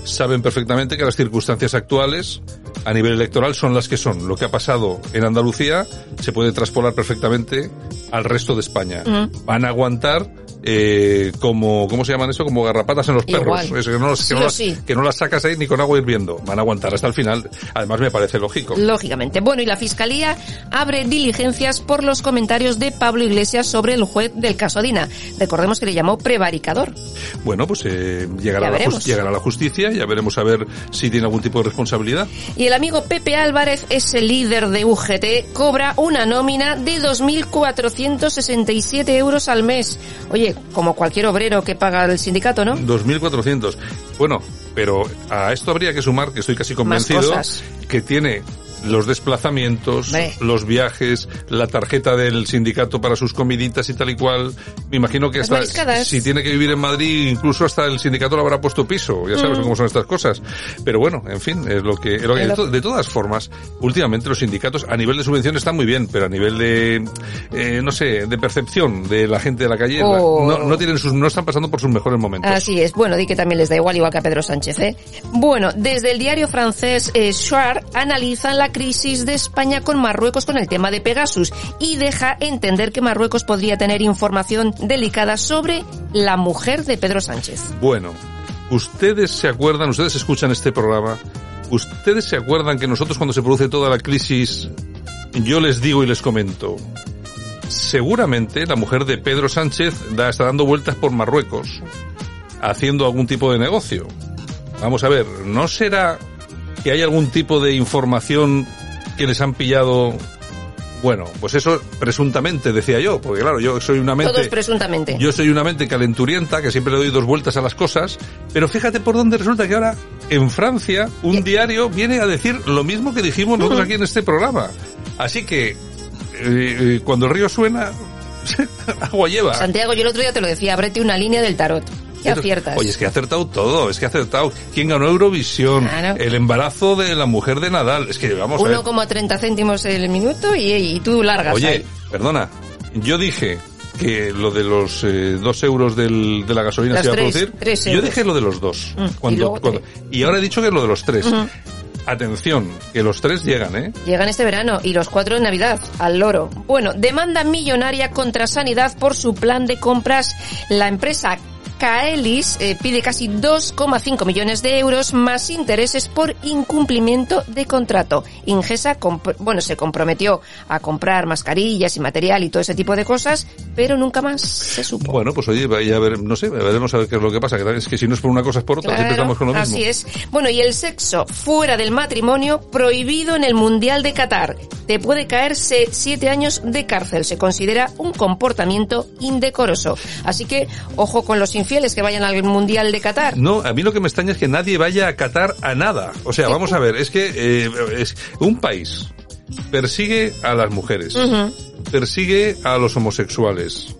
Saben perfectamente que las circunstancias actuales a nivel electoral son las que son. Lo que ha pasado en Andalucía se puede traspolar perfectamente al resto de España. Van a aguantar eh, como, ¿cómo se llaman eso? Como garrapatas en los perros. Es que, no, las- que Sí no o las, sí. que no las sacas ahí ni con agua hirviendo. Van a aguantar hasta el final. Además me parece lógico. Lógicamente. Bueno, y la Fiscalía abre diligencias por los comentarios de Pablo Iglesias sobre el juez del caso Dina. Recordemos que le llamó prevaricador. Bueno, pues eh, llegará, la llegará la justicia, ya veremos a ver si tiene algún tipo de responsabilidad. Y el amigo Pepe Álvarez, ese líder de UGT, cobra una nómina de 2.467 euros al mes. Oye, como cualquier obrero que paga el sindicato, ¿no? 2.400. Bueno, pero a esto habría que sumar, que estoy casi convencido, que tiene los desplazamientos, los viajes, la tarjeta del sindicato para sus comiditas y tal y cual. Me imagino que hasta si tiene que vivir en Madrid, incluso hasta el sindicato le habrá puesto piso. Ya sabes Mm. cómo son estas cosas. Pero bueno, en fin, es lo que, es lo que- Es de, lo- to- de todas formas, últimamente los sindicatos a nivel de subvención están muy bien, pero a nivel de, eh, no sé, de percepción de la gente de la calle, Oh. no, no tienen sus, no están pasando por sus mejores momentos. Así es. Bueno, di que también les da igual, igual que a Pedro Sánchez, ¿eh? Bueno, desde el diario francés eh, analizan la crisis de España con Marruecos con el tema de Pegasus y deja entender que Marruecos podría tener información delicada sobre la mujer de Pedro Sánchez. Bueno, ustedes se acuerdan, ustedes escuchan este programa, ustedes se acuerdan que nosotros cuando se produce toda la crisis, yo les digo y les comento, seguramente la mujer de Pedro Sánchez da, está dando vueltas por Marruecos, haciendo algún tipo de negocio. Vamos a ver, ¿no será que hay algún tipo de información que les han pillado? Bueno, pues eso presuntamente decía yo, porque claro, yo soy una mente... Todos presuntamente. Yo soy una mente calenturienta que siempre le doy dos vueltas a las cosas, pero fíjate por dónde resulta que ahora en Francia un diario viene a decir lo mismo que dijimos nosotros aquí en este programa. Así que eh, eh, cuando el río suena, *laughs* agua lleva. Santiago, yo el otro día te lo decía, ábrete una línea del tarot. ¿Qué aciertas? Oye, es que ha acertado todo, es que ha acertado. ¿Quién ganó Eurovisión? Claro. El embarazo de la mujer de Nadal. Es que vamos a ver. 1,30 céntimos el minuto y, y tú largas Oye, ahí. perdona, yo dije que lo de los eh, dos euros del, de la gasolina se iba a producir. tres yo dije lo de los dos. Mm, y Cuando, luego cuando- y ahora he dicho que lo de los tres. Atención, que los tres llegan, ¿eh? Llegan este verano y los cuatro en Navidad, al loro. Bueno, demanda millonaria contra Sanidad por su plan de compras. La empresa Caelis eh, pide casi 2,5 millones de euros más intereses por incumplimiento de contrato. Ingesa, bueno, se comprometió a comprar mascarillas y material y todo ese tipo de cosas, pero nunca más se supo. Bueno, pues oye, vaya a ver, no sé, veremos a ver qué es lo que pasa. que Es que si no es por una cosa es por otra, siempre Claro, estamos con lo mismo. Así es. Bueno, y el sexo fuera del matrimonio prohibido en el Mundial de Qatar. Te puede caer se- siete años de cárcel. Se considera un comportamiento indecoroso. Así que, ojo con los infieles que vayan al Mundial de Qatar. No, a mí lo que me extraña es que nadie vaya a Qatar a nada. O sea, vamos a ver, es que eh, es un país persigue a las mujeres, persigue a los homosexuales.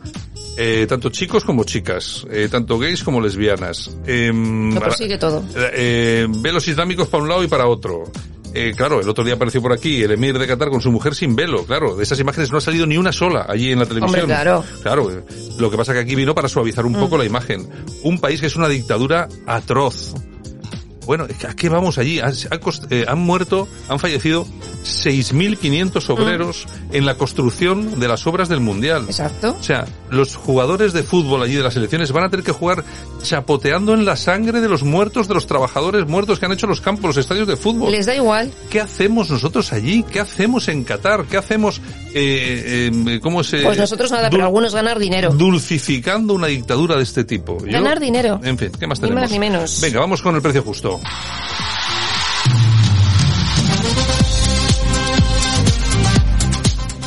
eh, tanto chicos como chicas, eh, tanto gays como lesbianas. em, Lo persigue todo. eh, ve los islámicos para un lado y para otro. Eh, claro, el otro día apareció por aquí el emir de Qatar con su mujer sin velo. Claro, de esas imágenes no ha salido ni una sola allí en la televisión. Hombre, claro. Claro, eh, lo que pasa que aquí vino para suavizar un Mm. poco la imagen. Un país que es una dictadura atroz. Bueno, ¿a qué vamos allí? Han, han cost- eh, han muerto, han fallecido 6.500 obreros en la construcción de las obras del Mundial. Exacto. O sea, los jugadores de fútbol allí de las selecciones van a tener que jugar chapoteando en la sangre de los muertos, de los trabajadores muertos que han hecho los campos, los estadios de fútbol. Les da igual. ¿Qué hacemos nosotros allí? ¿Qué hacemos en Qatar? ¿Qué hacemos, eh, eh, cómo se... Pues nosotros nada, pero algunos ganar dinero. Dulcificando una dictadura de este tipo. Yo- Ganar dinero. En fin, ¿qué más Ni tenemos? más ni menos. Venga, vamos con el precio justo.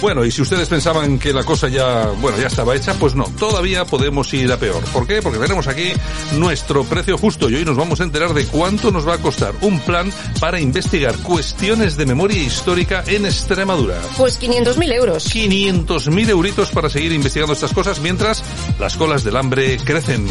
Bueno, y si ustedes pensaban que la cosa ya, bueno, ya estaba hecha, pues no, todavía podemos ir a peor. ¿Por qué? Porque tenemos aquí nuestro precio justo y hoy nos vamos a enterar de cuánto nos va a costar un plan para investigar cuestiones de memoria histórica en Extremadura. Pues 500.000 euros. 500.000 euritos para seguir investigando estas cosas mientras las colas del hambre crecen.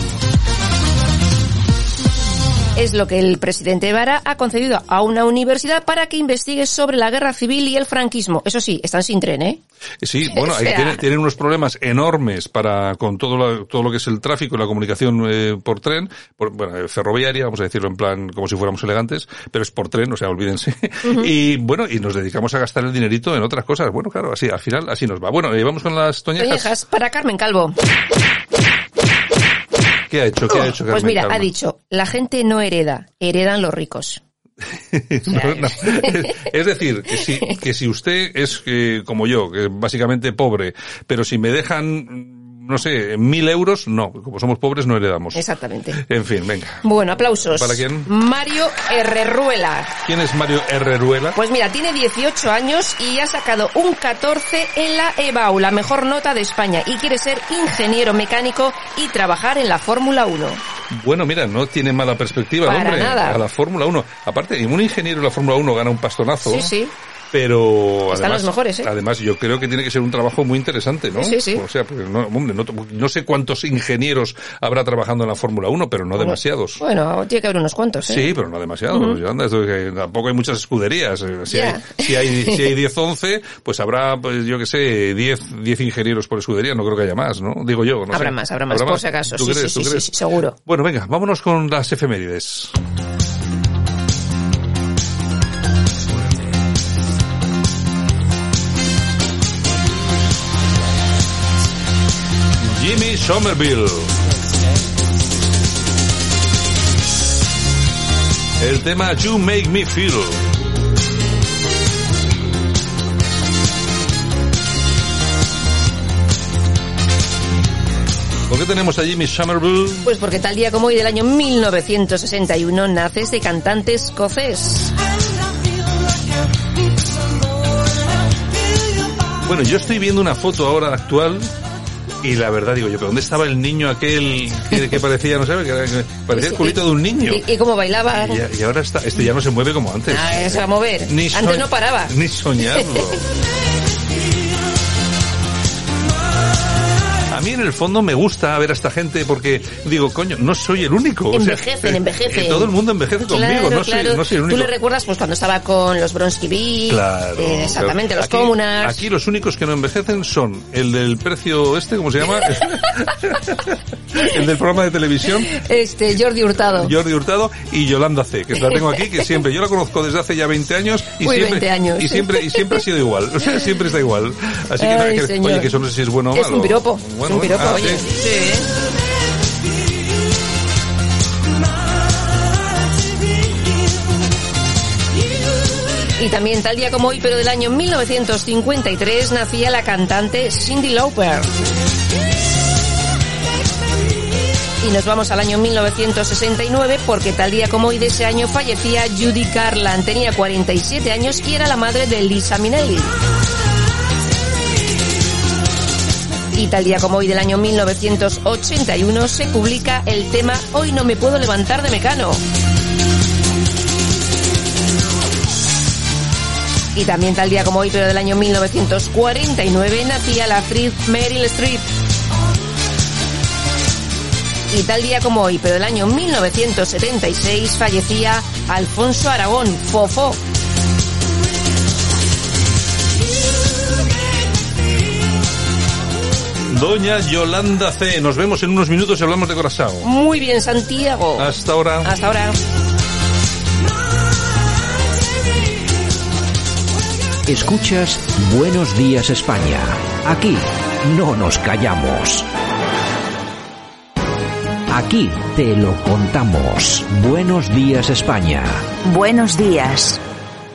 Es lo que el presidente Vara ha concedido a una universidad para que investigue sobre la guerra civil y el franquismo. Eso sí, están sin tren, ¿eh? Sí, bueno, O ahí sea- tienen, tienen unos problemas enormes para con todo lo, todo lo que es el tráfico y la comunicación eh, por tren, por, bueno, eh, ferroviaria, vamos a decirlo en plan como si fuéramos elegantes, pero es por tren, o sea, olvídense. *laughs* Y bueno, y nos dedicamos a gastar el dinerito en otras cosas. Bueno, claro, así, al final así nos va. Bueno, y vamos con las toñejas. Toñejas, para Carmen Calvo. ¿Qué ha hecho? ¿Qué ha hecho Pues mira, ha dicho, la gente no hereda, heredan los ricos. *laughs* No, no. Es decir, que si, que si usted es eh, como yo, que es básicamente pobre, pero si me dejan, no sé, mil euros, no, como somos pobres no heredamos. Exactamente. En fin, venga. Bueno, aplausos. ¿Para quién? Mario Herreruela. ¿Quién es Mario Herreruela? Pues mira, tiene 18 años y ha sacado un 14 en la EBAU, la mejor nota de España, y quiere ser ingeniero mecánico y trabajar en la Fórmula 1. Bueno, mira, no tiene mala perspectiva Para hombre nada. a la Fórmula 1. Aparte, un ingeniero de la Fórmula 1 gana un pastonazo. Sí, sí. Pero Están además, los mejores, ¿eh? además yo creo que tiene que ser un trabajo muy interesante, ¿no? Sí, sí. O sea, porque no, hombre, no, no sé cuántos ingenieros habrá trabajando en la Fórmula 1, pero no demasiados. Bueno, tiene que haber unos cuantos, ¿eh? Sí, pero no demasiado. Ujú. pues, anda, esto que tampoco hay muchas escuderías. eh, Si, hay, si hay, si hay 10, 11, pues habrá, pues yo que sé, 10, 10 ingenieros por escudería. No creo que haya más, ¿no? Digo yo. No habrá sé. más, habrá más, por si acaso. ¿Tú Sí, crees? sí, ¿Tú sí, crees? sí, sí, seguro. Bueno, venga, vámonos con las efemérides. Somerville. El tema You Make Me Feel. ¿Por qué tenemos a Jimmy Somerville? Pues porque tal día como hoy del año 1961 nace este cantante escocés. Bueno, yo estoy viendo una foto ahora actual y la verdad digo yo, ¿pero dónde estaba el niño aquel que, que parecía, no sé, que, parecía el culito de un niño? ¿Y, y cómo bailaba? Y, y ahora está, este ya no se mueve como antes. Ah, se va a mover. Ni Antes no paraba. Ni soñarlo. *laughs* a mí en el fondo me gusta ver a esta gente porque digo, coño, no soy el único. Envejecen, *laughs* envejecen. Todo el mundo envejece conmigo, no, soy, no soy el único. Tú le recuerdas pues cuando estaba con los Bronsky Beat, claro, eh, exactamente, los aquí, Comunars. Aquí los únicos que no envejecen son el del precio este, ¿cómo se llama? *laughs* el del programa de televisión. Este, Jordi Hurtado. Jordi Hurtado y Yolanda C, que la tengo aquí, que siempre, yo la conozco desde hace ya 20 años y Uy, siempre, 20 años. y siempre, y siempre ha sido igual, o *laughs* sea, siempre está igual. Así que, Ay, nada, que- oye, que eso no sé si es bueno o malo. Es un piropo, Bueno, es un piropo, ah, oye. sí. Y también tal día como hoy, pero del año 1953, nacía la cantante Cindy Lauper. Y nos vamos al año 1969 porque tal día como hoy de ese año fallecía Judy Garland. Tenía 47 años y era la madre de Lisa Minnelli. Y tal día como hoy del año 1981 se publica el tema Hoy no me puedo levantar de Mecano. Y también tal día como hoy, pero del año 1949, nacía la actriz Meryl Streep. Y tal día como hoy, pero del año 1976, fallecía Alfonso Aragón, Fofó. Doña Yolanda C. Nos vemos en unos minutos y hablamos de Corazao. Muy bien, Santiago. Hasta ahora. Hasta ahora. Escuchas Buenos Días España. Aquí no nos callamos. Aquí te lo contamos. Buenos Días España. Buenos días.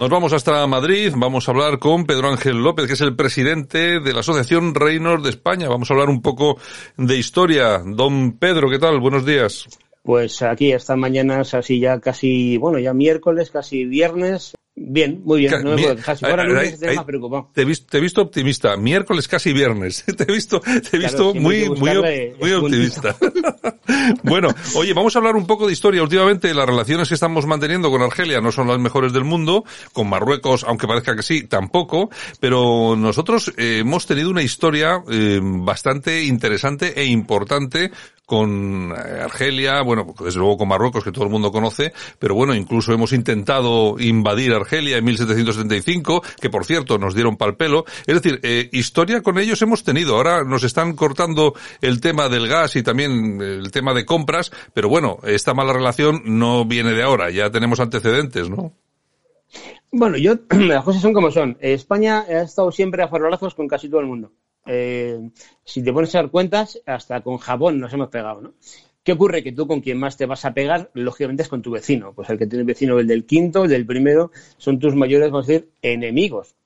Nos vamos hasta Madrid, vamos a hablar con Pedro Ángel López, que es el presidente de la Asociación Reinos de España. Vamos a hablar un poco de historia. Don Pedro, ¿qué tal? Buenos días. Pues aquí estas mañanas así ya casi, bueno, ya miércoles, casi viernes. Bien, muy bien, no me puedo quejar. Si fuera Ahí- lunes ahí- estaría más preocupado. Te he, visto, te he visto optimista. Miércoles casi viernes. *laughs* Te he visto, te he visto muy, muy, optimista. *laughs* bueno, oye, vamos a hablar un poco de historia. Últimamente las relaciones que estamos manteniendo con Argelia no son las mejores del mundo. Con Marruecos, aunque parezca que sí, tampoco. Pero nosotros eh, hemos tenido una historia eh, bastante interesante e importante con eh, Argelia, bueno, desde luego con Marruecos, que todo el mundo conoce, pero bueno, incluso hemos intentado invadir Argelia en 1775, que por cierto nos dieron pal pelo. Es decir, eh, historia con ellos hemos tenido. Ahora nos están cortando el tema del gas y también el tema de compras, pero bueno, esta mala relación no viene de ahora, ya tenemos antecedentes, ¿no? Bueno, yo, *clears throat* las cosas son como son. Eh, España ha estado siempre a farolazos con casi todo el mundo. Eh, si te pones a dar cuentas, hasta con Japón nos hemos pegado, ¿no? ¿Qué ocurre? Que tú con quien más te vas a pegar, lógicamente, es con tu vecino. Pues el que tiene vecino, el del quinto, el del primero, son tus mayores, vamos a decir, enemigos.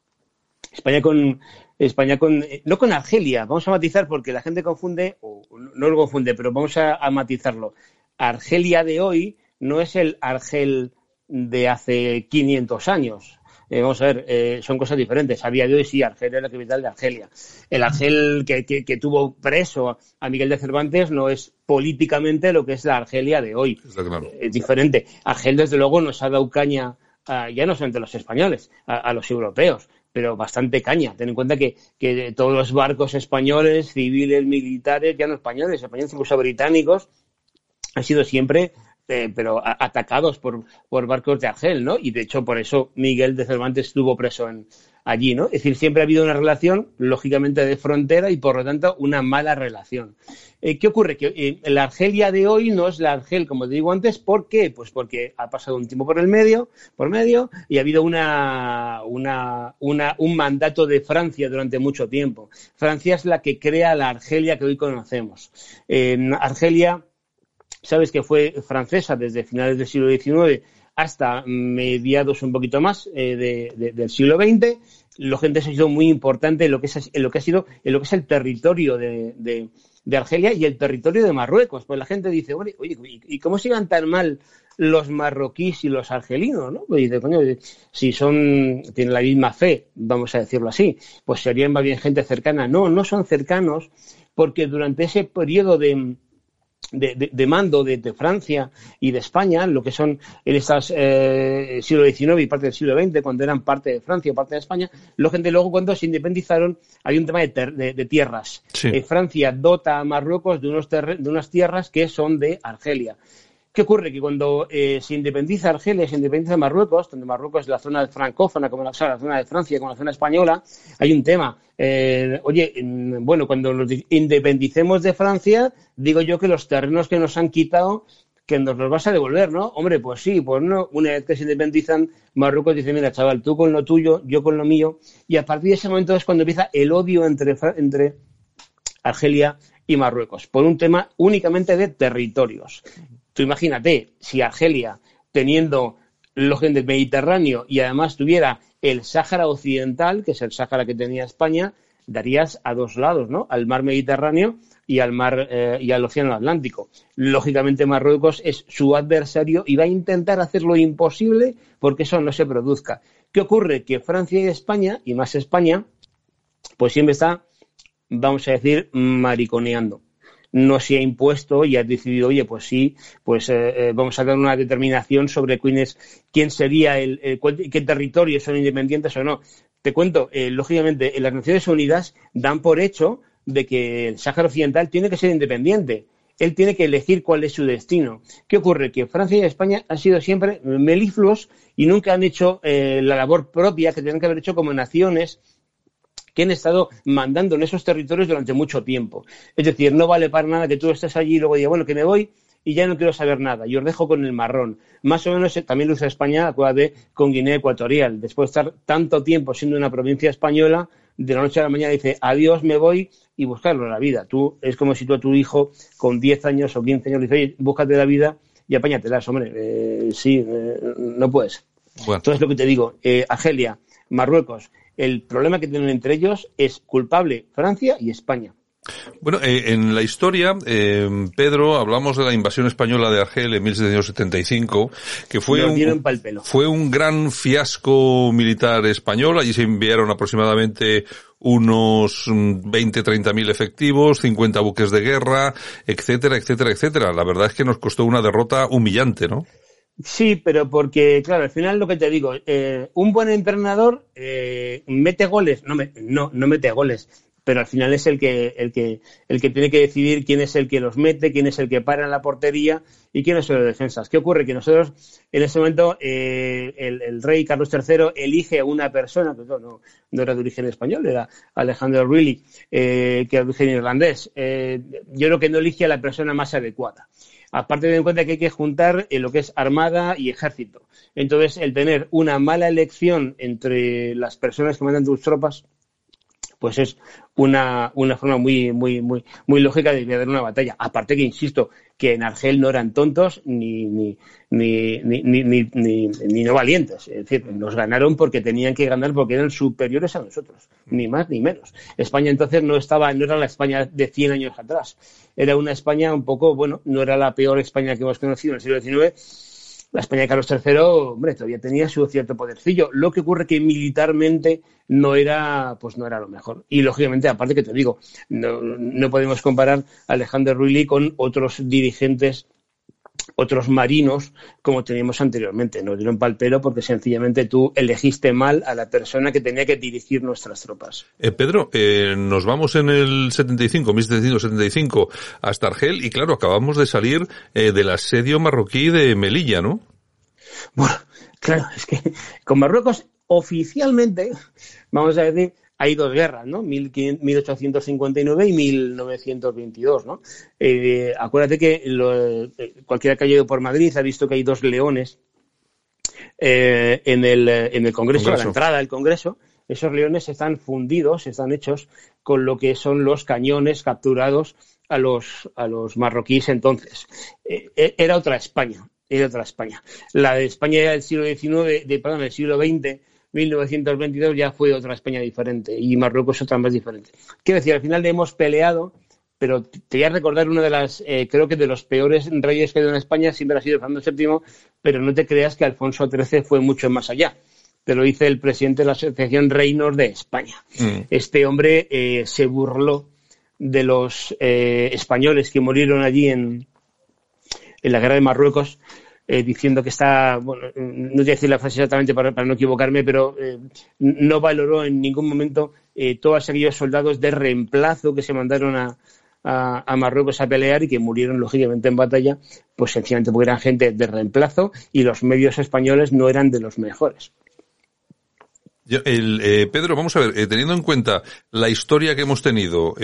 España con, España con, no con Argelia, vamos a matizar porque la gente confunde, o no lo confunde, pero vamos a, a matizarlo. Argelia de hoy no es el Argel de hace 500 años. Eh, vamos a ver, eh, son cosas diferentes. A día de hoy sí, Argelia es la capital de Argelia. El Argel que, que- que tuvo preso a Miguel de Cervantes no es políticamente lo que es la Argelia de hoy. Claro. Es diferente. Argel, desde luego, nos ha dado caña, a- ya no solamente a los españoles, a, a los europeos, pero bastante caña. Ten en cuenta que, que todos los barcos españoles, civiles, militares, ya no españoles, españoles incluso británicos, han sido siempre eh, pero atacados por, por barcos de Argel, ¿no? Y de hecho por eso Miguel de Cervantes estuvo preso en, allí, ¿no? Es decir, siempre ha habido una relación, lógicamente, de frontera y por lo tanto una mala relación. Eh, ¿Qué ocurre? Que eh, la Argelia de hoy no es la Argel, como te digo antes, ¿por qué? Pues porque ha pasado un tiempo por el medio, por medio, y ha habido una, una, una, un mandato de Francia durante mucho tiempo. Francia es la que crea la Argelia que hoy conocemos. En Argelia sabes que fue francesa desde finales del siglo XIX hasta mediados un poquito más eh, de- de- del siglo XX. Lo gente ha sido muy importante en lo que es, en lo que ha sido, en lo que es el territorio de, de- de Argelia y el territorio de Marruecos. Pues la gente dice, oye, oye, ¿y cómo se tan mal los marroquíes y los argelinos? ¿no? Pues dice, coño, si son, tienen la misma fe, vamos a decirlo así, pues serían más bien gente cercana. No, no son cercanos porque durante ese periodo de, de, de, mando de, de, Francia y de España, lo que son en estas eh, siglo XIX y parte del siglo XX, cuando eran parte de Francia o parte de España, lo gente luego cuando se independizaron hay un tema de, de tierras. Sí. Eh, Francia dota a Marruecos de, unos de unas tierras que son de Argelia. ¿Qué ocurre? Que cuando eh, se independiza Argelia, se independiza Marruecos, donde Marruecos es la zona francófona, como la zona de Francia, como la zona española, hay un tema. Eh, oye, bueno, cuando nos independicemos de Francia, digo yo que los terrenos que nos han quitado, que nos los vas a devolver, ¿no? Hombre, pues sí, pues no. Una vez que se independizan, Marruecos dice, mira, chaval, tú con lo tuyo, yo con lo mío. Y a partir de ese momento es cuando empieza el odio entre, entre Argelia y Marruecos, por un tema únicamente de territorios. Tú imagínate, si Argelia, teniendo los del Mediterráneo y además tuviera el Sáhara Occidental, que es el Sáhara que tenía España, darías a dos lados, ¿no? Al mar Mediterráneo y al mar eh, y al Océano Atlántico. Lógicamente Marruecos es su adversario y va a intentar hacer lo imposible porque eso no se produzca. ¿Qué ocurre? Que Francia y España, y más España, pues siempre está, vamos a decir, mariconeando no se ha impuesto y ha decidido, oye, pues sí, pues eh, eh, vamos a dar una determinación sobre quién, es, quién sería el, el, qué territorios son independientes o no. Te cuento, eh, lógicamente, en las Naciones Unidas dan por hecho de que el Sáhara Occidental tiene que ser independiente. Él tiene que elegir cuál es su destino. ¿Qué ocurre? Que Francia y España han sido siempre melifluos y nunca han hecho eh, la labor propia que tienen que haber hecho como naciones que han estado mandando en esos territorios durante mucho tiempo. Es decir, no vale para nada que tú estés allí y luego digas, bueno, que me voy y ya no quiero saber nada, y os dejo con el marrón. Más o menos eh, también lo usa España, acuérdate, con Guinea Ecuatorial. Después de estar tanto tiempo siendo una provincia española, de la noche a la mañana dice, adiós, me voy, y buscarlo en la vida. Tú, es como si tú a tu hijo con 10 años o 15 años le dices, oye, búscate la vida y apáñatelas, hombre. Eh, sí, eh, no puedes. Bueno. Entonces, lo que te digo, eh, Argelia, Marruecos, el problema que tienen entre ellos es culpable Francia y España. Bueno, eh, en la historia, eh, Pedro, hablamos de la invasión española de Argel en 1775, que fue un, fue un gran fiasco militar español. Allí se enviaron aproximadamente unos 20, 30 mil efectivos, 50 buques de guerra, etcétera, etcétera, etcétera. La verdad es que nos costó una derrota humillante, ¿no? Sí, pero porque, claro, al final lo que te digo, eh, un buen entrenador eh, mete goles, no, me, no, no mete goles, pero al final es el que, el que, el que tiene que decidir quién es el que los mete, quién es el que para en la portería y quiénes son los defensas. ¿Qué ocurre? Que nosotros, en ese momento, eh, el, el, rey Carlos III elige a una persona, que no, no, no era de origen español, era Alejandro Ruili, eh, que era de origen irlandés. Eh, yo creo que no elige a la persona más adecuada. Aparte de en cuenta que hay que juntar eh, lo que es armada y ejército. Entonces, el tener una mala elección entre las personas que mandan tus tropas, pues es una, una forma muy, muy, muy, muy lógica de dar una batalla. Aparte que, insisto, que en Argel no eran tontos ni, ni, ni, ni, no valientes. Es decir, nos ganaron porque tenían que ganar porque eran superiores a nosotros, ni más ni menos. España entonces no estaba, no era la España de 100 años atrás. Era una España un poco, bueno, no era la peor España que hemos conocido en el siglo XIX, la España de Carlos III, hombre, todavía tenía su cierto podercillo. Lo que ocurre que militarmente no era, pues no era lo mejor. Y lógicamente, aparte que te digo, no, no podemos comparar a Alejandro Ruili con otros dirigentes otros marinos como teníamos anteriormente. Nos dieron pal pelo porque sencillamente tú elegiste mal a la persona que tenía que dirigir nuestras tropas. Eh, Pedro, eh, nos vamos en el 75, 1775 hasta Argel y claro, acabamos de salir eh, del asedio marroquí de Melilla, ¿no? Bueno, claro, es que con Marruecos oficialmente, vamos a decir, hay dos guerras, ¿no? 1859 y 1922, ¿no? Eh, acuérdate que lo, eh, cualquiera que haya ido por Madrid ha visto que hay dos leones eh, en, el, en el Congreso, Congreso, a la entrada del Congreso. Esos leones están fundidos, están hechos con lo que son los cañones capturados a los, a los marroquíes entonces. Eh, era otra España, era otra España. La de España del siglo XIX, de, perdón, del siglo XX, 1922 ya fue otra España diferente y Marruecos otra más diferente. Quiero decir, al final hemos peleado, pero te voy a recordar una de las, eh, creo que de los peores reyes que ha habido en España siempre ha sido Fernando VII, pero no te creas que Alfonso XIII fue mucho más allá. Te lo dice el presidente de la Asociación Reinos de España. Mm. Este hombre eh, se burló de los eh, españoles que murieron allí en, en la guerra de Marruecos, eh, diciendo que está, bueno, no voy a decir la frase exactamente para, no equivocarme, pero eh, no valoró en ningún momento eh, todos aquellos soldados de reemplazo que se mandaron a, a, Marruecos a pelear y que murieron lógicamente en batalla, pues sencillamente porque eran gente de reemplazo y los medios españoles no eran de los mejores. El, Pedro, vamos a ver, teniendo en cuenta la historia que hemos tenido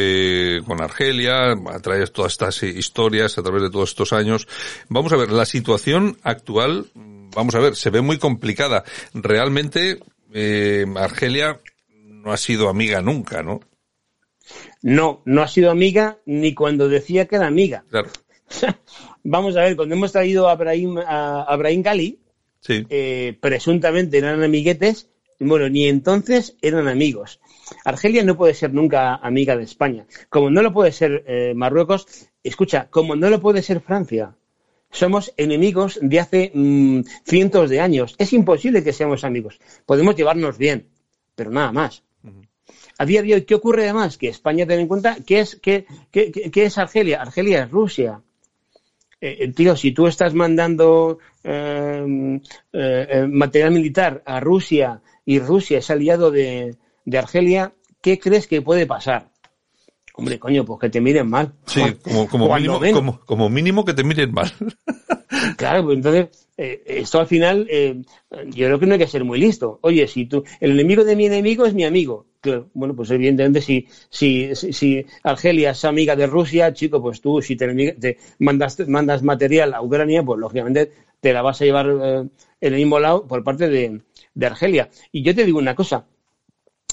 con Argelia, a través de todas estas historias, a través de todos estos años, vamos a ver, la situación actual, vamos a ver, se ve muy complicada. Realmente, Argelia no ha sido amiga nunca, ¿no? No, no ha sido amiga ni cuando decía que era amiga. Claro. *laughs* Vamos a ver, cuando hemos traído a Abraham, a Gali, eh, presuntamente eran amiguetes, bueno, ni entonces eran amigos. Argelia no puede ser nunca amiga de España. Como no lo puede ser eh, Marruecos, escucha, como no lo puede ser Francia. Somos enemigos de hace mm, cientos de años. Es imposible que seamos amigos. Podemos llevarnos bien, pero nada más. A día de hoy, ¿qué ocurre además? Que España ten en cuenta qué es, qué, es Argelia. Argelia es Rusia. Eh, eh, tío, si tú estás mandando eh, material militar a Rusia y Rusia es aliado de, Argelia, ¿qué crees que puede pasar? Hombre, coño, pues que te miren mal. Sí, como, mínimo, como, mínimo que te miren mal. *laughs* claro, pues entonces, esto al final, yo creo que no hay que ser muy listo. Oye, si tú, el enemigo de mi enemigo es mi amigo. Claro, bueno, pues evidentemente si, si, si, Argelia es amiga de Rusia, chico, pues tú si te, mandas, mandas material a Ucrania, pues lógicamente te la vas a llevar eh, en el mismo lado por parte de, Argelia. Y yo te digo una cosa,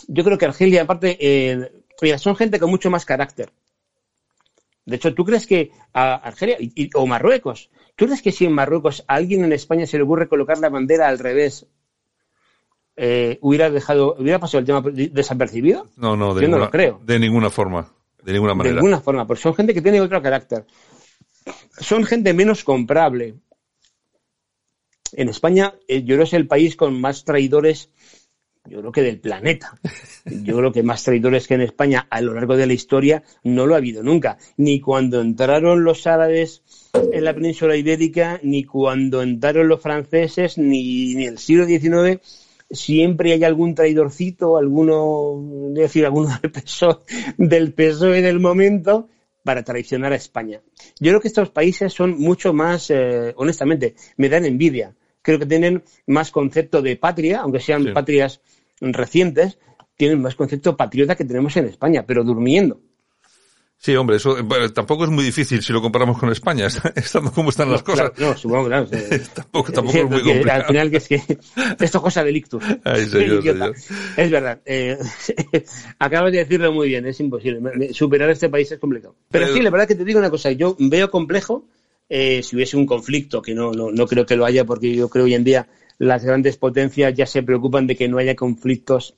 yo creo que Argelia, aparte, eh, son gente con mucho más carácter. De hecho, ¿tú crees que a Argelia o Marruecos, ¿tú crees que si en Marruecos a alguien en España se le ocurre colocar la bandera al revés eh, hubiera dejado, hubiera pasado el tema desapercibido? No, no, de, ninguna, creo. de ninguna forma. De ninguna manera. De ninguna forma, porque son gente que tiene otro carácter. Son gente menos comprable. En España, eh, yo creo que es el país con más traidores, yo creo que del planeta. Yo creo que más traidores que en España a lo largo de la historia no lo ha habido nunca. Ni cuando entraron los árabes en la península ibérica, ni cuando entraron los franceses, ni, ni el siglo XIX siempre hay algún traidorcito, alguno, decir, alguno del PSOE, del PSOE del momento para traicionar a España. Yo creo que estos países son mucho más, eh, honestamente, me dan envidia. Creo que tienen más concepto de patria, aunque sean patrias recientes, tienen más concepto patriota que tenemos en España, pero durmiendo. Sí, hombre, eso tampoco es muy difícil si lo comparamos con España, *laughs* estando como están las cosas. no, supongo, claro. *laughs* tampoco, tampoco es muy complicado. Al final, que es que *laughs* esto es cosa de ictus. Es verdad. Eh, acabas de decirlo muy bien, es imposible. Superar este país es complicado. Pero, sí, la verdad que te digo una cosa, yo veo complejo eh, si hubiese un conflicto, que no, no, no creo que lo haya, porque yo creo hoy en día las grandes potencias ya se preocupan de que no haya conflictos,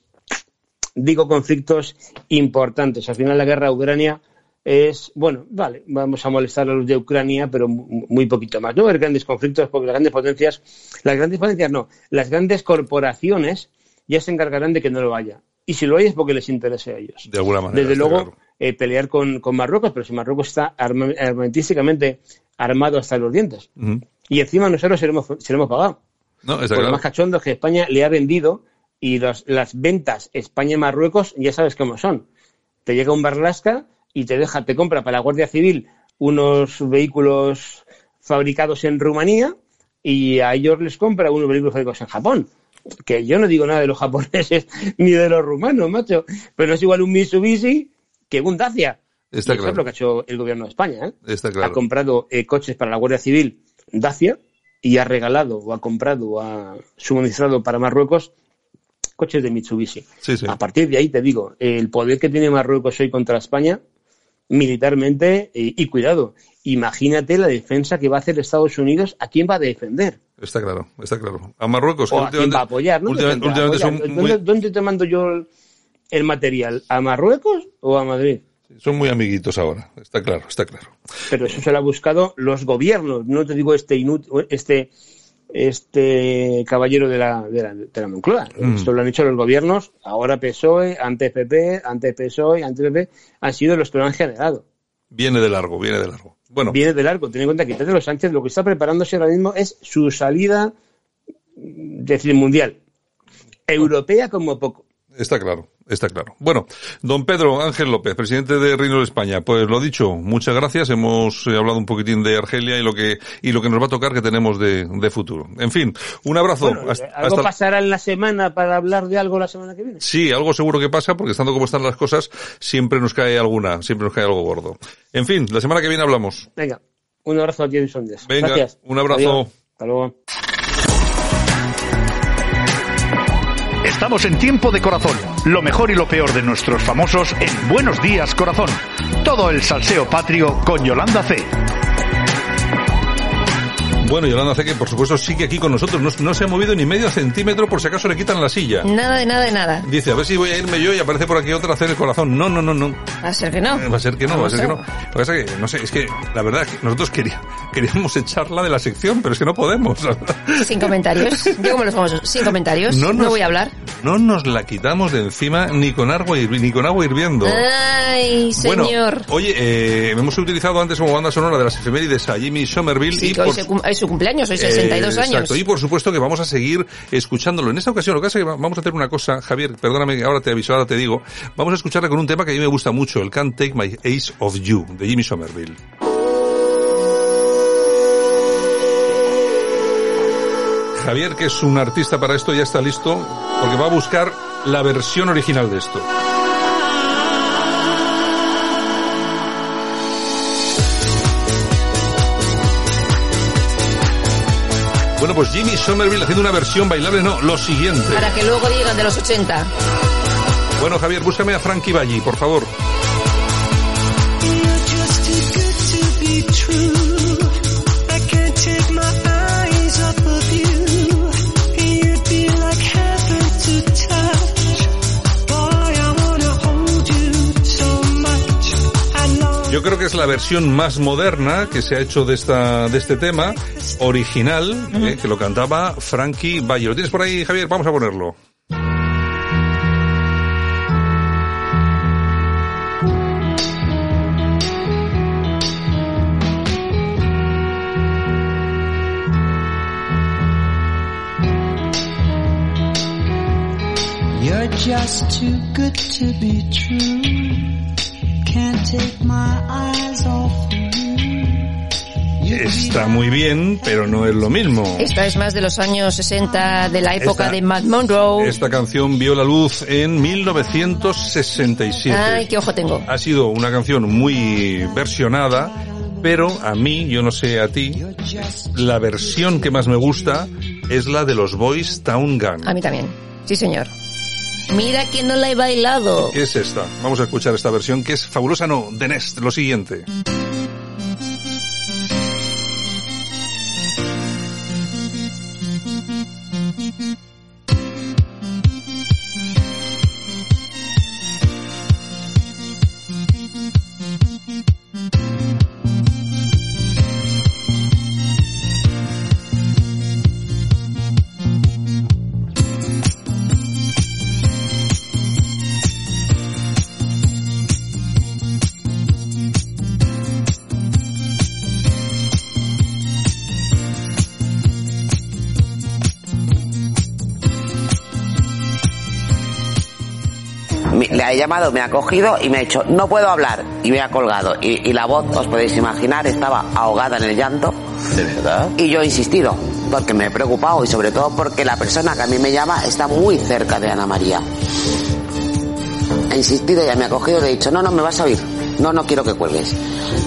digo conflictos importantes. Al final la guerra de Ucrania es, bueno, vale, vamos a molestar a los de Ucrania, pero muy poquito más. No va a haber grandes conflictos porque las grandes potencias, las grandes potencias no, las grandes corporaciones ya se encargarán de que no lo haya. Y si lo hay es porque les interese a ellos. De alguna manera. Desde luego, eh, pelear con, Marruecos, pero si Marruecos está armamentísticamente armado hasta los dientes. Y encima nosotros seremos, seremos pagados. No, Por lo más cachondo es que España le ha vendido y las ventas España y Marruecos ya sabes cómo son. Te llega un Barlasca y te deja, te compra para la Guardia Civil unos vehículos fabricados en Rumanía y a ellos les compra unos vehículos fabricados en Japón. Que yo no digo nada de los *laughs* japoneses ni de los rumanos, macho, pero es igual un Mitsubishi que un Dacia. Está claro. es lo que ha hecho el gobierno de España. ¿eh? Está claro. Ha comprado eh, coches para la Guardia Civil Dacia y ha regalado o ha comprado o ha suministrado para Marruecos coches de Mitsubishi. A partir de ahí te digo, el poder que tiene Marruecos hoy contra España militarmente y, cuidado, imagínate la defensa que va a hacer Estados Unidos, ¿a quién va a defender? Está claro, está claro. A Marruecos. O a quién va a apoyar, ¿no? ¿dónde, te mando yo el, material? ¿A Marruecos o a Madrid? Son muy amiguitos ahora, está claro, está claro. Pero eso se lo han buscado los gobiernos, no te digo este este este caballero de la, de la, de la Moncloa. Mm. Esto lo han hecho los gobiernos, ahora PSOE, antes PP, antes PSOE, antes PP, han sido los que lo han generado. Viene de largo, viene de largo. Bueno. viene del arco. Ten en cuenta que Pedro Sánchez lo que está preparándose ahora mismo es su salida, decir, mundial. Europea como poco. Está claro, está claro. Bueno, don Pedro Ángel López, presidente de Reino de España, pues lo dicho, muchas gracias. Hemos eh, hablado un poquitín de Argelia y lo que y lo que nos va a tocar que tenemos de, de futuro. En fin, un abrazo. Bueno, Hasta- ¿Algo hasta- pasará en la semana para hablar de algo la semana que viene? Sí, algo seguro que pasa, porque estando como están las cosas, siempre nos cae alguna, siempre nos cae algo gordo. En fin, la semana que viene hablamos. Venga, un abrazo a Jason Díaz. Venga, Gracias. un abrazo. Adiós. Hasta luego. Estamos en tiempo de corazón. Lo mejor y lo peor de nuestros famosos en Buenos Días Corazón. Todo el salseo patrio con Yolanda C. Bueno, Yolanda Ceque, por supuesto, sigue aquí con nosotros. No, no se ha movido ni medio centímetro por si acaso le quitan la silla. Nada de nada de nada. Dice, a ver si voy a irme yo y aparece por aquí otra a hacer el corazón. No, no, no, no. Va a ser que no. Va a ser que no, va a ser que no. Lo que pasa es que, no sé, es que la verdad es que nosotros quería- queríamos echarla de la sección, pero es que no podemos. *laughs* Sin comentarios. Yo como los famosos, sin comentarios. No No, nos- voy a hablar. No nos la quitamos de encima ni con agua, ni con agua hirviendo. Ay, Bueno, señor. oye, eh, hemos utilizado antes como banda sonora de las efemérides a Jimmy Somerville Sí, y que por, se su cumpleaños, hoy Eh, 62 años. Exacto, y por supuesto que vamos a seguir escuchándolo. En esta ocasión, lo que pasa es que va- vamos a hacer una cosa, Javier, perdóname, ahora te aviso, ahora te digo. Vamos a escucharle con un tema que a mí me gusta mucho, el Can't Take My Ace of You, de Jimmy Somerville. Javier, que es un artista para esto, ya está listo, porque va a buscar la versión original de esto. Bueno, pues Jimmy Somerville haciendo una versión bailable, no, lo siguiente. Para que luego digan de los 80. Bueno, Javier, búscame a Frankie Valli, por favor. Creo que es la versión más moderna que se ha hecho de esta de este tema, original, eh, que lo cantaba Frankie Valli. ¿Lo tienes por ahí, Javier? Vamos a ponerlo. You're just too good to be true. Está muy bien, pero no es lo mismo. Esta es más de los años 60, de la época Esta- de Matt Monroe. Esta canción vio la luz en 1967. Ay, qué ojo tengo. Ha sido una canción muy versionada, pero a mí, yo no sé a ti, la versión que más me gusta es la de los Boys Town Gun. A mí también. Sí, señor. Mira que no la he bailado. ¿Qué es esta? Vamos a escuchar esta versión que es fabulosa, no, de Nest, lo siguiente. Llamado, me ha cogido y me ha dicho, no puedo hablar. Y me ha colgado. Y, y la voz, os podéis imaginar, estaba ahogada en el llanto. ¿De verdad? Y yo he insistido, porque me he preocupado y sobre todo porque la persona que a mí me llama está muy cerca de Ana María. He insistido, ella me ha cogido y le he dicho, no, no, me vas a oír. No, no quiero que cuelgues.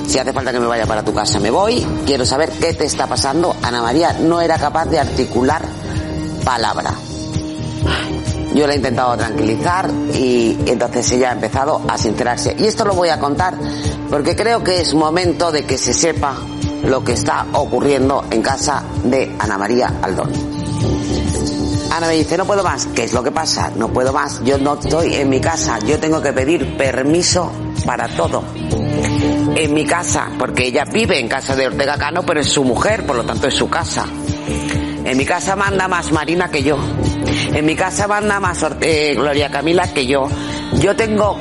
Si hace falta que me vaya para tu casa, me voy. Quiero saber qué te está pasando. Ana María no era capaz de articular palabra. Yo la he intentado tranquilizar y entonces ella ha empezado a sincerarse. Y esto lo voy a contar porque creo que es momento de que se sepa lo que está ocurriendo en casa de Ana María Aldón. Ana me dice, no puedo más. ¿Qué es lo que pasa? No puedo más. Yo no estoy en mi casa. Yo tengo que pedir permiso para todo. En mi casa, porque ella vive en casa de Ortega Cano, pero es su mujer, por lo tanto es su casa. En mi casa manda más Marina que yo. En mi casa manda más eh, Gloria Camila que yo. Yo tengo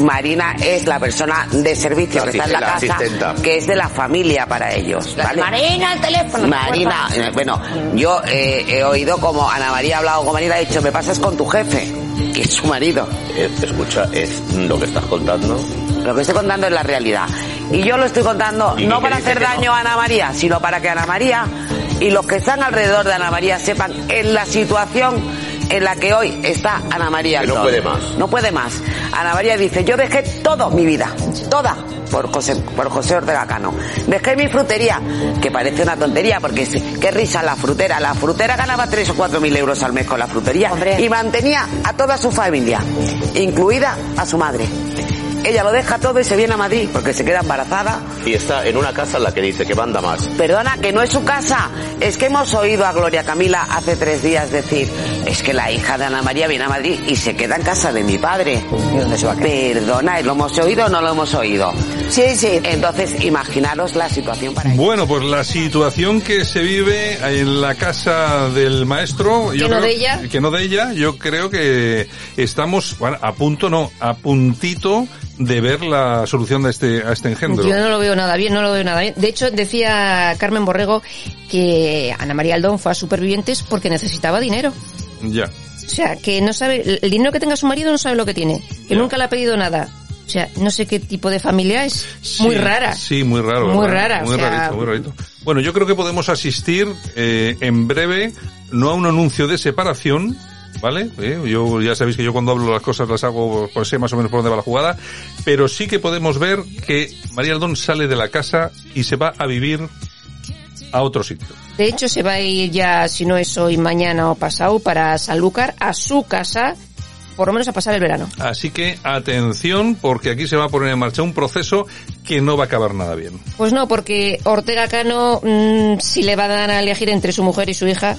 Marina es la persona de servicio La que está en la la casa, asistenta. que es de la familia para ellos. ¿vale? Marina, el teléfono. Marina, eh, bueno, yo eh, he oído como Ana María ha hablado con Marina, ha dicho, me pasas con tu jefe, que es su marido. Eh, escucha, es lo que estás contando. Lo que estoy contando es la realidad. Y yo lo estoy contando ¿Y no para hacer daño a Ana María, sino para que Ana María y los que están alrededor de Ana María sepan en la situación en la que hoy está Ana María. Que no puede más. No puede más. Ana María dice, yo dejé toda mi vida, toda, por José, por José Ortega Cano. Dejé mi frutería, que parece una tontería, porque sí, qué risa la frutera. La frutera ganaba 3 o 4 mil euros al mes con la frutería y mantenía a toda su familia, incluida a su madre. Ella lo deja todo y se viene a Madrid porque se queda embarazada. Y está en una casa en la que dice que manda más. Perdona, que no es su casa. Es que hemos oído a Gloria Camila hace tres días decir, es que la hija de Ana María viene a Madrid y se queda en casa de mi padre. ¿Y dónde se va a quedar? Perdona, ¿lo hemos oído o no lo hemos oído? Sí, sí. Entonces, imaginaros la situación para Bueno, pues la situación que se vive en la casa del maestro... Que no de ella. Que no de ella, yo creo que estamos bueno, a punto, no, a puntito de ver la solución de este, a este engendro. Yo no lo veo nada bien, no lo veo nada bien. De hecho, decía Carmen Borrego que Ana María Aldón fue a Supervivientes porque necesitaba dinero. Ya. O sea, que no sabe, el dinero que tenga su marido no sabe lo que tiene, que nunca le ha pedido nada. O sea, no sé qué tipo de familia es. muy rara. Sí, muy raro. Muy rara, Muy o sea- rarito, muy rarito. Bueno, yo creo que podemos asistir eh, en breve, no a un anuncio de separación, ¿vale? Eh, yo ya sabéis que yo cuando hablo las cosas las hago, pues sé más o menos por dónde va la jugada, pero sí que podemos ver que María Aldón sale de la casa y se va a vivir a otro sitio. De hecho, se va a ir ya, si no es hoy, mañana o pasado, para Sanlúcar, a su casa, por lo menos a pasar el verano. Así que atención, porque aquí se va a poner en marcha un proceso que no va a acabar nada bien. Pues no, porque Ortega Cano, mm, si le va a dar a elegir entre su mujer y su hija,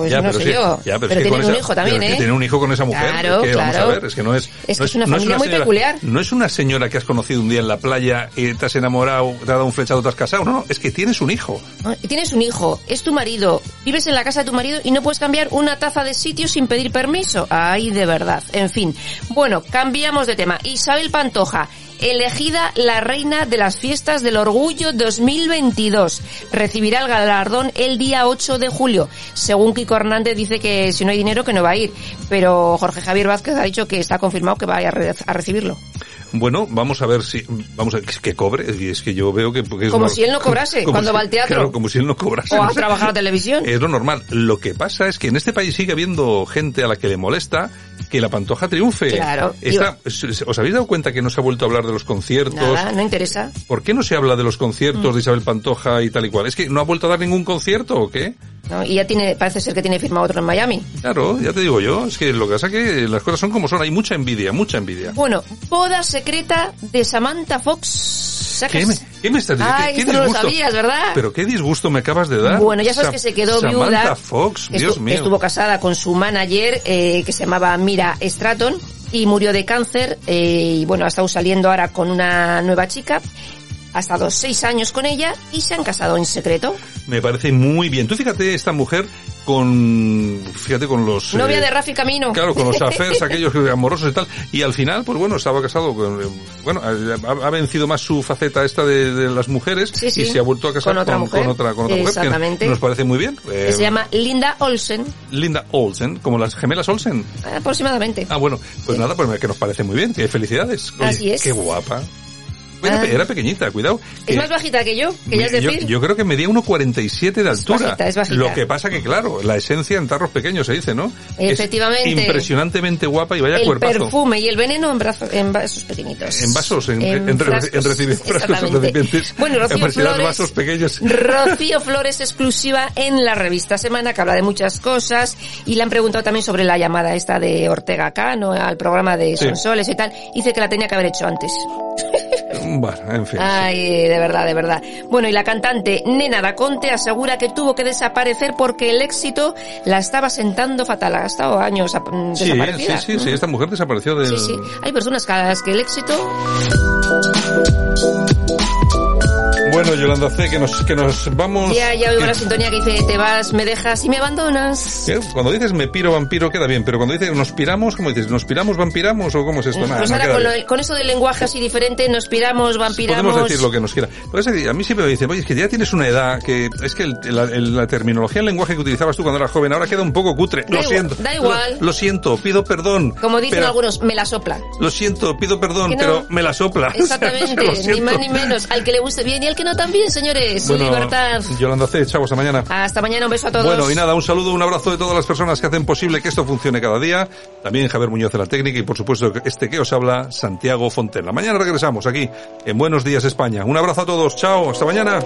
pues no pero sé yo. ya, pero es que tiene con un hijo también, pero ¿eh? que tiene un hijo con esa mujer. Claro, es que, Vamos a claro. ver, es que no es... Es que no es una familia muy señora- peculiar. No es una señora que has conocido un día en la playa y te has enamorado, te ha dado un flechado, te has casado. No, no, es que tienes un hijo. ¿no? Y Tienes un hijo, es tu marido, vives en la casa de tu marido y no puedes cambiar una taza de sitio sin pedir permiso. Ay, de verdad. En fin. Bueno, cambiamos de tema. Isabel Pantoja, elegida la reina de las fiestas del orgullo 2022. Recibirá el galardón el día 8 de julio. Según Kiko Hernández dice que si no hay dinero que no va a ir. Pero Jorge Javier Vázquez ha dicho que está confirmado que va a, a recibirlo. Bueno, vamos a ver si, vamos a que cobre, y es que yo veo que... que es Como nor- si él no cobrase *laughs* cuando si- va al teatro. Claro, como si él no cobrase. O a trabajar a televisión. Es lo normal. Lo que pasa es que en este país sigue habiendo gente a la que le molesta que la pantoja triunfe. Claro. Está- ¿Os habéis dado cuenta que no se ha vuelto a hablar de los conciertos? Nada, no interesa. ¿Por qué no se habla de los conciertos Mm. de Isabel Pantoja y tal y cual? ¿Es que no ha vuelto a dar ningún concierto o qué? ¿no? Y ya tiene, parece ser que tiene firmado otro en Miami. Claro, ya te digo yo. Es que lo que pasa es que las cosas son como son. Hay mucha envidia, mucha envidia. Bueno, boda secreta de Samantha Fox. ¿Qué me, qué me estás diciendo? Ay, ¿Qué, qué no lo sabías, ¿verdad? Pero qué disgusto me acabas de dar. Bueno, ya sabes Sa- que se quedó Samantha viuda. Fox, Estu- Dios mío. Estuvo casada con su manager, eh, que se llamaba Mira Stratton, y murió de cáncer. eh, y bueno, ha estado saliendo ahora con una nueva chica. Ha estado seis años con ella y se han casado en secreto. Me parece muy bien. Tú fíjate esta mujer con, fíjate con los... Novia eh, de Rafi Camino. Claro, con los *laughs* affairs aquellos amorosos y tal. Y al final, pues bueno, estaba casado con, eh, bueno, ha, ha vencido más su faceta esta de, de las mujeres Sí, sí. y se ha vuelto a casar Con otra mujer. con otra, con otra mujer. que Exactamente. nos parece muy bien. que Eh, se llama Linda Olsen, Linda Olsen, como las gemelas Olsen. aproximadamente. Ah, bueno, pues nada, pues que nos parece muy bien. Que felicidades. Oye, Así es. Qué guapa. Era, era pequeñita, cuidado. Es más bajita que yo, que ya es yo, decir. yo creo que medía 1,47 de altura. bajita, es bajita. Lo que pasa que, claro, la esencia en tarros pequeños se dice, ¿no? Es Efectivamente. impresionantemente guapa y vaya el cuerpazo. perfume y el veneno en, brazo- en vasos pequeñitos. En vasos, en, en, en, frascos, en recipi- frascos, en exactamente. recipientes. Bueno, Rocío Flores, vasos pequeños. Rocío Flores exclusiva en la revista Semana, que habla de muchas cosas, y le han preguntado también sobre la llamada esta de Ortega Cano al programa de Sí. Sonsoles y tal. Dice que la tenía que haber hecho antes. Bueno, en fin. Ay, de verdad, de verdad. Bueno, y la cantante Nena Daconte asegura que tuvo que desaparecer porque el éxito la estaba sentando fatal. Ha estado años mm, Sí, desaparecida. sí, sí, sí, esta mujer desapareció del... Sí, sí. Hay personas que el éxito Bueno, Yolanda C, que nos, que nos vamos... Ya, ya oigo que- la sintonía que dice, te vas, me dejas y me abandonas. ¿Qué? Cuando dices me piro vampiro queda bien, pero cuando dices nos piramos, ¿cómo dices? ¿Nos piramos vampiramos o cómo es esto? Nada, pues no ahora con, lo- con eso del lenguaje así diferente, nos piramos, vampiramos... Podemos decir lo que nos quiera. Pues es a mí siempre me dicen, oye, es que ya tienes una edad que es que el- la, el- la terminología, el lenguaje que utilizabas tú cuando eras joven ahora queda un poco cutre. Da Lo igual, siento. da igual. Lo, lo siento, pido perdón. Como dicen pero- algunos, me la sopla. Lo siento, pido perdón, no. pero me la sopla. *laughs* Exactamente, Lo ni siento. más ni menos. Al que le guste bien y al que no también, señores. Bueno, Libertad. Yolanda C, chao, hasta mañana. Hasta mañana, un beso a todos. Bueno, y nada, un saludo, un abrazo de todas las personas que hacen posible que esto funcione cada día. También Javier Muñoz de la técnica y por supuesto este que os habla, Santiago Fontela. Mañana regresamos aquí en Buenos Días España. Un abrazo a todos, chao, hasta mañana.